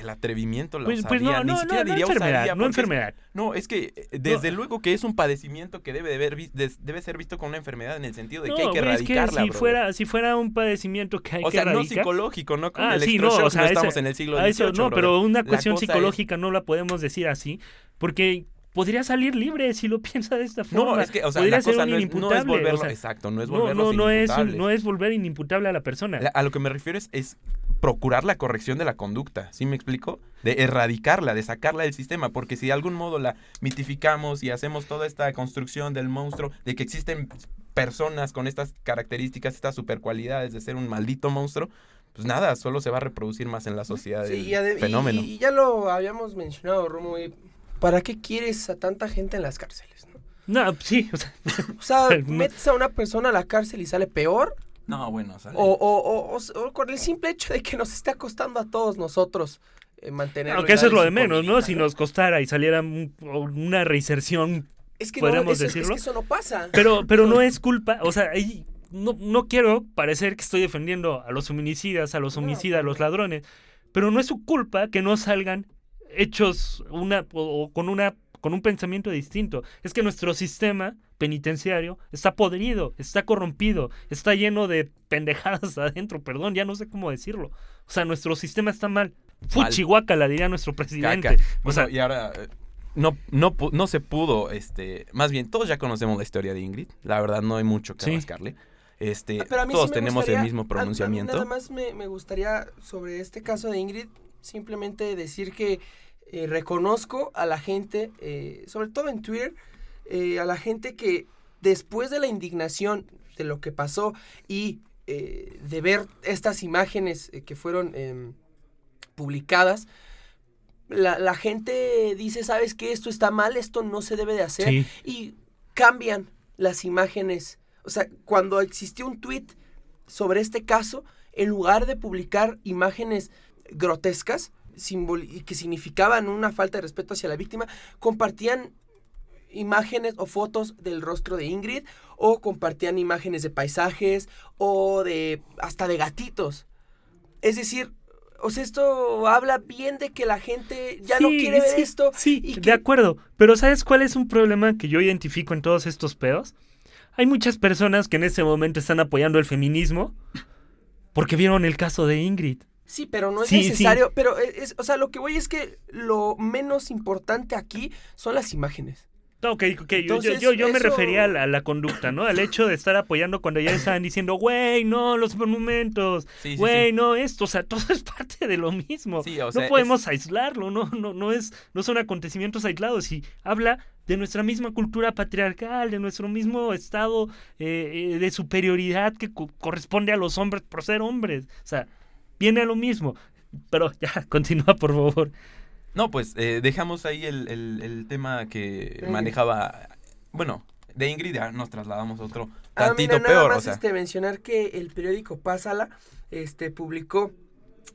el atrevimiento, la Pues, pues no, ni no, siquiera no, no diría enfermedad, osadía, no porque es- enfermedad. No, es que eh, desde luego que es un padecimiento que debe, de ver, debe ser visto como una enfermedad en el sentido de No, que hay que güey, es que erradicarla, si fuera, si fuera un padecimiento que hay O que sea, no erradicar... psicológico, no como Ah, el sí, no, o sea, no estamos en el siglo XVIII, no, pero una cuestión es- psicológica no la podemos decir así, porque podría salir libre si lo piensa de esta forma. No, es que, o sea, podría la ser cosa un no es, no es inimputable, volverlo, o sea, exacto, no es no, volverlos no, no es, un- no es volver inimputable a la persona. La- A lo que me refiero es, es procurar la corrección de la conducta, ¿sí me explico? De erradicarla, de sacarla del sistema, porque si de algún modo la mitificamos y hacemos toda esta construcción del monstruo, de que existen personas con estas características, estas supercualidades de ser un maldito monstruo, pues nada, solo se va a reproducir más en la sociedad Sí, el y- fenómeno. y ya lo habíamos mencionado, Romo. ¿Para qué quieres a tanta gente en las cárceles? no? No, sí, o sea, O sea, No. metes a una persona a la cárcel y sale peor. No, bueno, o sea, O, o, o- o- o con el simple hecho de que nos está costando a todos nosotros eh, mantenerlo. aunque eso es lo de menos, ¿no? Si nos costara y saliera un- una reinserción Es que no, podríamos eso- es decirlo. que eso no pasa. Pero, pero no es culpa, o sea, ahí no, no quiero parecer que estoy defendiendo a los feminicidas, a los No, homicidas, a no, los no. ladrones, pero no es su culpa que no salgan hechos una o, o con una con un pensamiento distinto. Es que nuestro sistema penitenciario está podrido, está corrompido, está lleno de pendejadas adentro, perdón, ya no sé cómo decirlo. O sea, nuestro sistema está mal. Mal. Fuchihuacala, diría nuestro presidente. Caca. O Bueno, sea, y ahora eh, no, no, no se pudo, este, más bien, todos ya conocemos la historia de Ingrid, la verdad no hay mucho que Sí. rascarle. este, Ah, Pero a mí sí todos me tenemos el mismo a- a mí pronunciamiento. nada más me, me gustaría, sobre este caso de Ingrid, simplemente decir que eh, reconozco a la gente, eh, sobre todo en Twitter, eh, a la gente que después de la indignación de lo que pasó y eh, de ver estas imágenes que fueron em, publicadas, la, la gente dice, ¿sabes qué? Esto está mal, esto no se debe de hacer Sí. y cambian las imágenes. O sea, cuando existió un tweet sobre este caso, en lugar de publicar imágenes grotescas y que significaban una falta de respeto hacia la víctima, compartían imágenes o fotos del rostro de Ingrid o compartían imágenes de paisajes o de hasta de gatitos. Es decir, o sea, esto habla bien de que la gente ya no quiere ver sí, esto. Sí, y de acuerdo. Pero ¿sabes cuál es un problema que yo identifico en todos estos pedos? Hay muchas personas que en ese momento están apoyando el feminismo porque vieron el caso de Ingrid. Sí, pero no es Sí, sí. necesario. Pero es, es- o sea, lo que voy es que lo menos importante aquí son las imágenes. Ok, ok, yo- me refería a la, a la conducta, ¿no? Al hecho de estar apoyando cuando ya estaban diciendo, güey, no, los monumentos, Sí, sí, güey, sí. no, esto, o sea, todo es parte de lo mismo. Sí, o sea, no podemos aislarlo, no, no, no es, no son acontecimientos aislados y habla de nuestra misma cultura patriarcal, de nuestro mismo estado eh, eh, de superioridad que co- corresponde a los hombres por ser hombres. O sea, viene a lo mismo. Pero ya, continúa, por favor. No, pues eh, dejamos ahí el, el- el tema que manejaba. Bueno, de Ingrid ya nos trasladamos a otro Ah, tantito mira, nada peor. más o sea, este, mencionar que el periódico Pásala este, publicó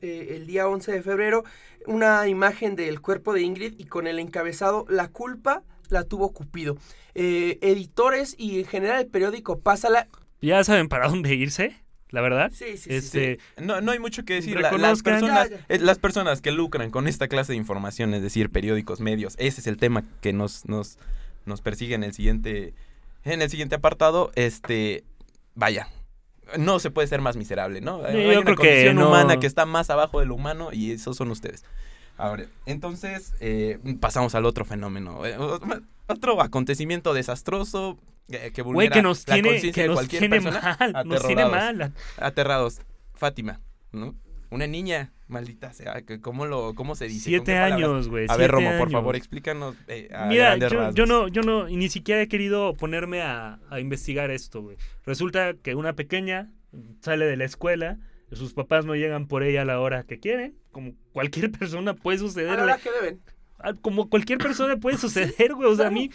eh, el día 11 de febrero una imagen del cuerpo de Ingrid y con el encabezado La culpa la tuvo Cupido. Eh, editores y en general el periódico Pásala. Ya saben para dónde irse, la verdad. Sí, sí, sí, este, no, no hay mucho que decir. La- las, personas, Ya, ya. eh, las personas que lucran con esta clase de información, es decir, periódicos, medios, ese es el tema que nos, nos, nos persigue en el siguiente. En el siguiente apartado, este. Vaya. No se puede ser más miserable, ¿no? Yo Hay una creo que condición no. humana que está más abajo de lo humano y esos son ustedes. Ahora, entonces eh, pasamos al otro fenómeno. eh, otro acontecimiento desastroso eh, que vulnera güey, que nos la tiene, conciencia que de nos cualquier tiene persona. mal, nos tiene aterrados mal. aterrados. Fátima, ¿no? Una niña, maldita sea, ¿cómo, lo, cómo se dice? ¿Con Siete años, güey. A ver, Romo, por favor, explícanos. eh, a Mira, yo, yo no, yo no, y ni siquiera he querido ponerme a, a investigar esto, güey. Resulta que una pequeña sale de la escuela, sus papás no llegan por ella a la hora que quieren, como cualquier persona puede A la hora que deben. Como cualquier persona puede suceder, güey. O sea, a mí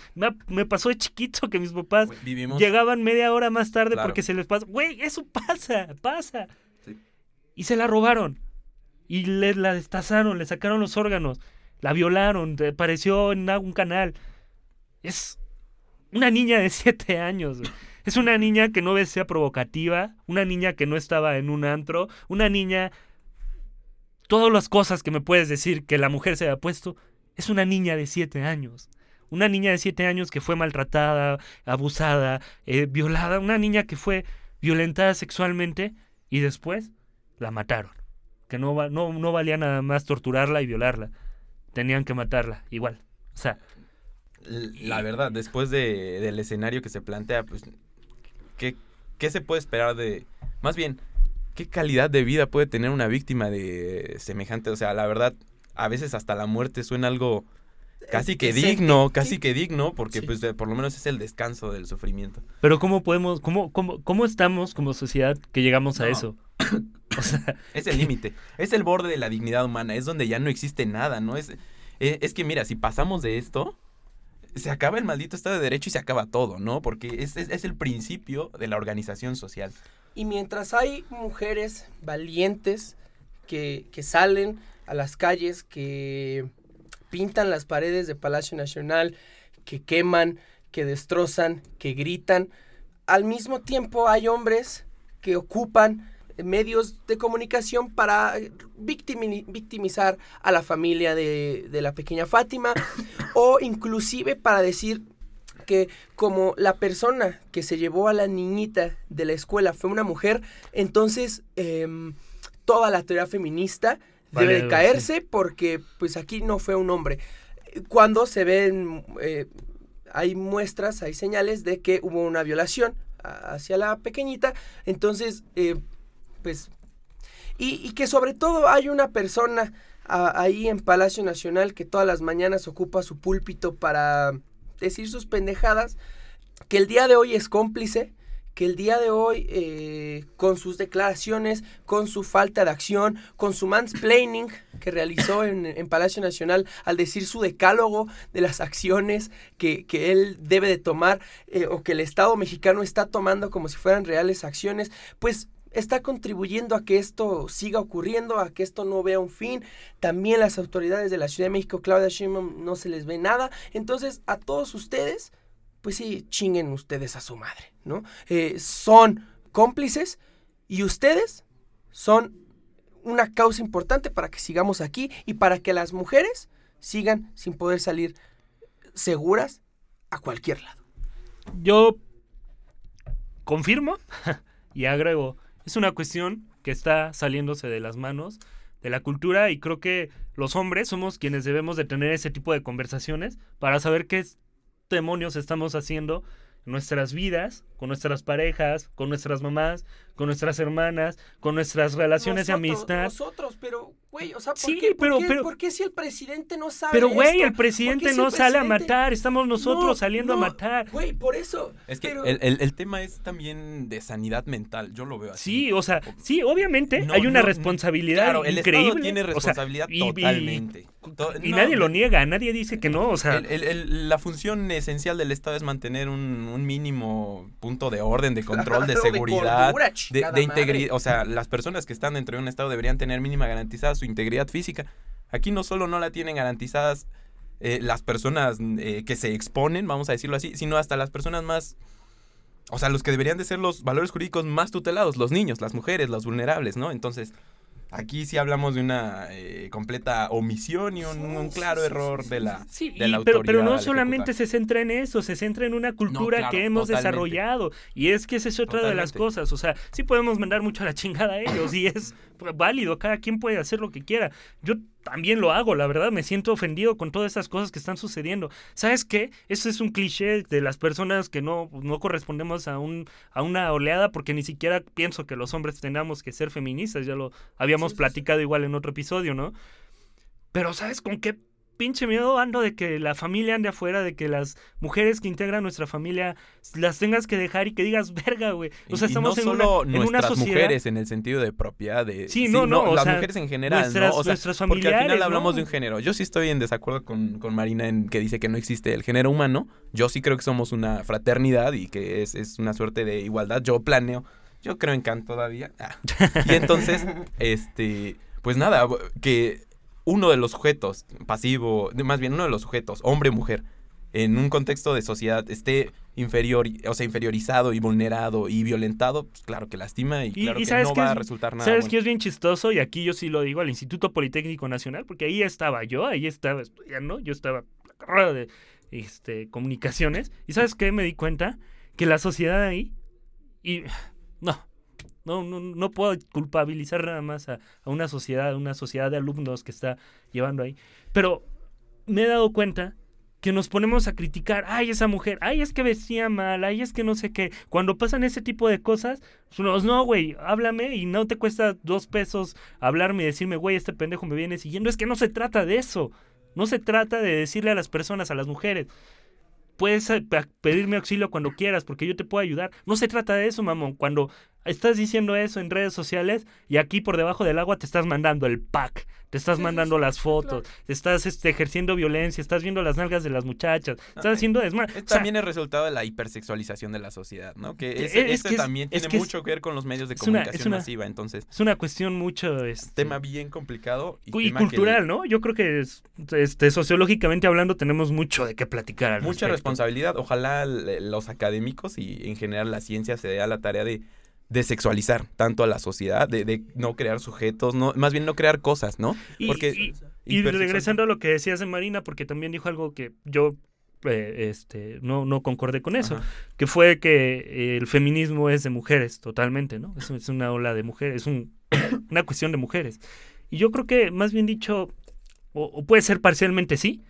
me, pasó de chiquito que mis papás Güey, Vivimos. llegaban media hora más tarde Claro. porque se les pasa. Güey, eso pasa, pasa. Sí. Y se la robaron. Y le la destazaron, le sacaron los órganos. La violaron, apareció en algún canal. Es una niña de siete años. güey. Es una niña que no sea provocativa, una niña que no estaba en un antro, una niña... Todas las cosas que me puedes decir que la mujer se ha puesto, es una niña de siete años. Una niña de siete años que fue maltratada, abusada, eh, violada. Una niña que fue violentada sexualmente y después la mataron. Que no, va- no, no valía nada más torturarla y violarla. Tenían que matarla, igual. O sea, La verdad, después de, del escenario que se plantea, pues, ¿qué, ¿qué se puede esperar de... Más bien, ¿qué calidad de vida puede tener una víctima de semejante? O sea, la verdad, a veces hasta la muerte suena algo casi que digno, casi que digno, porque Sí. pues por lo menos es el descanso del sufrimiento. pero ¿cómo podemos, cómo, cómo, cómo estamos como sociedad que llegamos a No. eso? O sea, Es el límite, es el borde de la dignidad humana, es donde ya no existe nada, ¿no? Es, eh, es que mira, si pasamos de esto, se acaba el maldito Estado de Derecho y se acaba todo, ¿no? Porque es, es, es el principio de la organización social. Y mientras hay mujeres valientes que, que salen a las calles, que pintan las paredes de Palacio Nacional, que queman, que destrozan, que gritan, al mismo tiempo hay hombres que ocupan medios de comunicación para victimi- victimizar a la familia de, de la pequeña Fátima o inclusive para decir que como la persona que se llevó a la niñita de la escuela fue una mujer, entonces em, toda la teoría feminista debe de Vale, caerse porque pues aquí no fue un hombre. Cuando se ven, eh, hay muestras, hay señales de que hubo una violación, hacia la pequeñita. Entonces, eh, pues, y, que sobre todo hay una persona ahí en Palacio Nacional que todas las mañanas ocupa su púlpito para decir sus pendejadas, que el día de hoy es cómplice que el día de hoy, eh, con sus declaraciones, con su falta de acción, con su mansplaining que realizó en, Palacio Nacional al decir su decálogo de las acciones que, él debe de tomar eh, o que el Estado mexicano está tomando como si fueran reales acciones, pues está contribuyendo a que esto siga ocurriendo, a que esto no vea un fin. También las autoridades de la Ciudad de México, Claudia Sheinbaum, no se les ve nada. Entonces, a todos ustedes, pues sí, chinguen ustedes a su madre, ¿no? Eh, son cómplices y ustedes son una causa importante para que sigamos aquí y para que las mujeres sigan sin poder salir seguras a cualquier lado. Yo confirmo y agrego, es una cuestión que está saliéndose de las manos de la cultura y creo que los hombres somos quienes debemos de tener ese tipo de conversaciones para saber qué es demonios estamos haciendo en nuestras vidas, con nuestras parejas, con nuestras mamás, con nuestras hermanas, con nuestras relaciones de amistad. Nosotros, pero, güey, o sea, ¿por, sí, qué, pero, ¿por, qué, si el presidente no sabe Pero, güey, el presidente no sale a matar, estamos nosotros saliendo a matar. Güey, por eso. Es que el, tema es también de sanidad mental, yo lo veo así. Sí, o sea, sí, obviamente hay una responsabilidad claro, el Estado tiene responsabilidad totalmente. Y, nadie lo niega, nadie dice que no, o sea. la función esencial del Estado es mantener un, mínimo punto de orden, de control, de seguridad, de, integridad. O sea, las personas que están dentro de un estado deberían tener mínima garantizada su integridad física. Aquí no solo no la tienen garantizadas eh, las personas eh, que se exponen, vamos a decirlo así, sino hasta las personas más... O sea, los que deberían de ser los valores jurídicos más tutelados, los niños, las mujeres, los vulnerables, ¿no? Entonces, Aquí sí hablamos de una eh, completa omisión y un, claro error de la, sí, de la pero, pero no solamente se centra en eso, se centra en una cultura que hemos desarrollado. Y es que esa es otra de las cosas. O sea, sí podemos mandar mucho a la chingada a ellos y es válido, cada quien puede hacer lo que quiera. Yo también lo hago, la verdad, me siento ofendido con todas esas cosas que están sucediendo. ¿Sabes qué? Eso es un cliché de las personas que no, no correspondemos a, un, a una oleada porque ni siquiera pienso que los hombres tengamos que ser feministas, ya lo habíamos platicado igual en otro episodio, ¿no? Pero ¿sabes con qué pinche miedo ando de que la familia ande afuera, de que las mujeres que integran nuestra familia las tengas que dejar y que digas, verga, güey. O sea, estamos en, una, en una sociedad. mujeres en el sentido de propiedad de. Sí, no, no. las mujeres en general, nuestras, ¿no? O sea, porque al final hablamos de un género. Yo sí estoy en desacuerdo con, con, Marina en que dice que no existe el género humano. Yo sí creo que somos una fraternidad y que es, es una suerte de igualdad. Yo planeo. Yo creo en Kant todavía. Ah. Y entonces, este. Pues nada, que uno de los sujetos, pasivo, más bien uno de los sujetos, hombre-mujer, en un contexto de sociedad esté inferior, o sea, inferiorizado y vulnerado y violentado, pues claro que lastima y, claro que no va a resultar nada. ¿Sabes qué es bien chistoso? Y aquí yo sí lo digo al Instituto Politécnico Nacional, porque ahí estaba yo, ahí estaba estudiando, yo estaba de este, comunicaciones. ¿Y sabes qué? Me di cuenta que la sociedad ahí, y no, no, no, no puedo culpabilizar nada más a, una sociedad, una sociedad de alumnos que está llevando ahí. Pero me he dado cuenta que nos ponemos a criticar, ay, esa mujer, ay, es que vestía mal, ay, es que no sé qué. Cuando pasan ese tipo de cosas, pues, no, güey, háblame y no te cuesta dos pesos hablarme y decirme, güey, este pendejo me viene siguiendo. Es que no se trata de eso. No se trata de decirle a las personas, a las mujeres, puedes eh, pedirme auxilio cuando quieras porque yo te puedo ayudar. No se trata de eso, mamón. Cuando estás diciendo eso en redes sociales y aquí por debajo del agua te estás mandando el pack, te estás mandando las fotos, te estás este, ejerciendo violencia, estás viendo las nalgas de las muchachas, estás haciendo desmadre. también es resultado de la hipersexualización de la sociedad, ¿no? Que ese, también tiene mucho que ver con los medios de comunicación masiva, entonces. Es una cuestión mucho... Este, tema bien complicado. Y, cultural, ¿no? Yo creo que este, sociológicamente hablando tenemos mucho de qué platicar. Mucha responsabilidad. Ojalá los académicos y en general la ciencia se dé a la tarea de de sexualizar tanto a la sociedad, de, no crear sujetos, no, más bien no crear cosas, ¿no? Porque, y, regresando a lo que decías de Marina, porque también dijo algo que yo eh, este, no, no concordé con eso, que fue que el feminismo es de mujeres totalmente, ¿no? Es, es una ola de mujeres, es una cuestión de mujeres. Y yo creo que, más bien dicho, o puede ser parcialmente sí,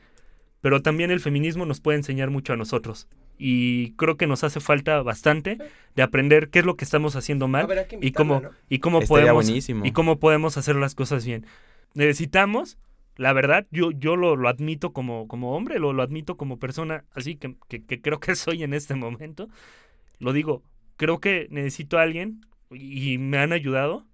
pero también el feminismo nos puede enseñar mucho a nosotros y creo que nos hace falta bastante de aprender qué es lo que estamos haciendo mal y cómo y cómo podemos y cómo podemos hacer las cosas bien. Necesitamos, la verdad, yo, yo lo, lo admito como, como hombre, lo, lo admito como persona, así que, que, creo que soy en este momento. Lo digo, creo que necesito a alguien y me han ayudado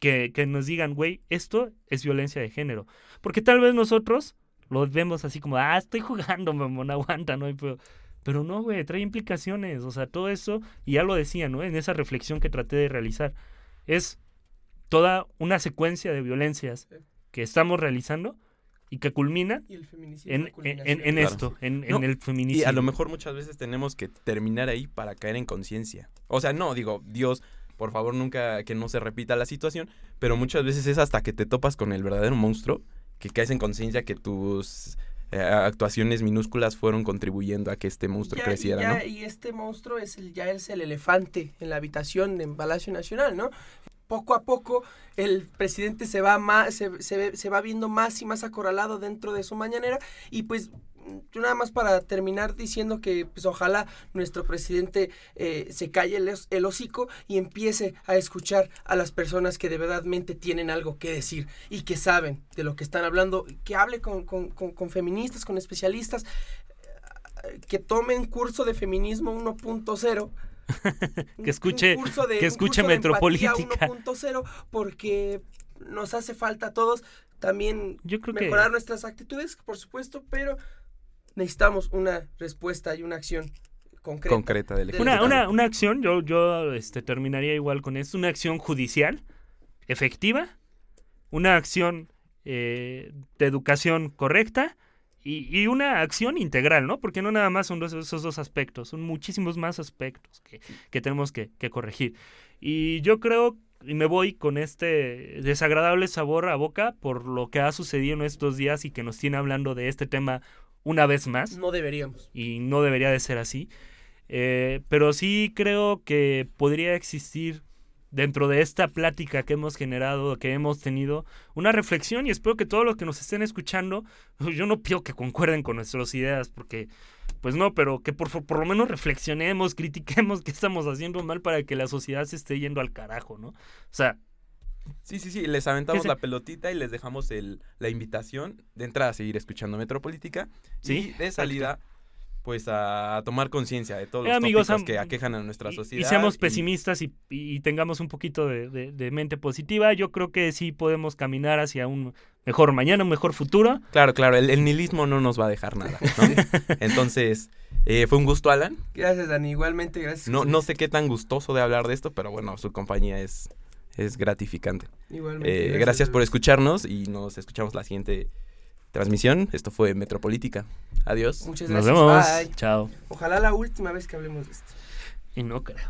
que, que nos digan, güey, esto es violencia de género. Porque tal vez nosotros lo vemos así como, ah, estoy jugando, mamón, aguanta, ¿no? Pero, pero no, güey, trae implicaciones. O sea, todo eso, y ya lo decía, ¿no? En esa reflexión que traté de realizar, es toda una secuencia de violencias que estamos realizando y que culmina en, en, esto, en, el feminicidio. Y a lo mejor muchas veces tenemos que terminar ahí para caer en conciencia. O sea, no, digo, Dios, por favor, nunca que no se repita la situación, pero muchas veces es hasta que te topas con el verdadero monstruo que caes en conciencia que tus eh, actuaciones minúsculas fueron contribuyendo a que este monstruo creciera, y, y este monstruo es el, ya es el elefante en la habitación en Palacio Nacional, ¿no? Poco a poco el presidente se va más, se, se, se va viendo más y más acorralado dentro de su mañanera y pues yo nada más para terminar diciendo que pues ojalá nuestro presidente eh, se calle el, hocico y empiece a escuchar a las personas que de verdadmente tienen algo que decir y que saben de lo que están hablando, que hable con, con, con, feministas, con especialistas, eh, que tomen curso de feminismo 1.0 que escuche que escuche Metropolítica. 1.0 porque nos hace falta a todos también mejorar nuestras actitudes, por supuesto, pero necesitamos una respuesta y una acción concreta. Concreta del una, una, una, acción, yo, yo este, terminaría igual con esto, una acción judicial efectiva, una acción eh, de educación correcta y, y, una acción integral, ¿no? Porque no nada más son esos dos aspectos, son muchísimos más aspectos que, que tenemos que, que, corregir. Y yo creo, y me voy con este desagradable sabor a boca por lo que ha sucedido en estos días y que nos tiene hablando de este tema una vez más. No deberíamos. Y no debería de ser así. Eh, pero sí creo que podría existir dentro de esta plática que hemos generado, que hemos tenido, una reflexión y espero que todos los que nos estén escuchando, yo no pido que concuerden con nuestras ideas, porque pues no, pero que por, por lo menos reflexionemos, critiquemos qué estamos haciendo mal para que la sociedad se esté yendo al carajo, ¿no? O sea, Sí, sí, sí, les aventamos la pelotita y les dejamos el, la invitación de entrada a seguir escuchando Metropolítica ¿Sí? y de salida pues a tomar conciencia de todos los amigos, que aquejan a nuestra sociedad. Y, seamos pesimistas y, tengamos un poquito de, mente positiva. Yo creo que sí podemos caminar hacia un mejor mañana, un mejor futuro. Claro, claro, el, nihilismo no nos va a dejar nada. Entonces, eh, fue un gusto, Alan. Gracias, Dani. Igualmente, gracias. No, no sé qué tan gustoso de hablar de esto, pero bueno, su compañía es es gratificante. Igualmente. Eh, gracias, por escucharnos y nos escuchamos la siguiente transmisión. Esto fue Metropolítica. Adiós. Muchas gracias. Nos vemos. Chao. Ojalá la última vez que hablemos de esto. Y no creo.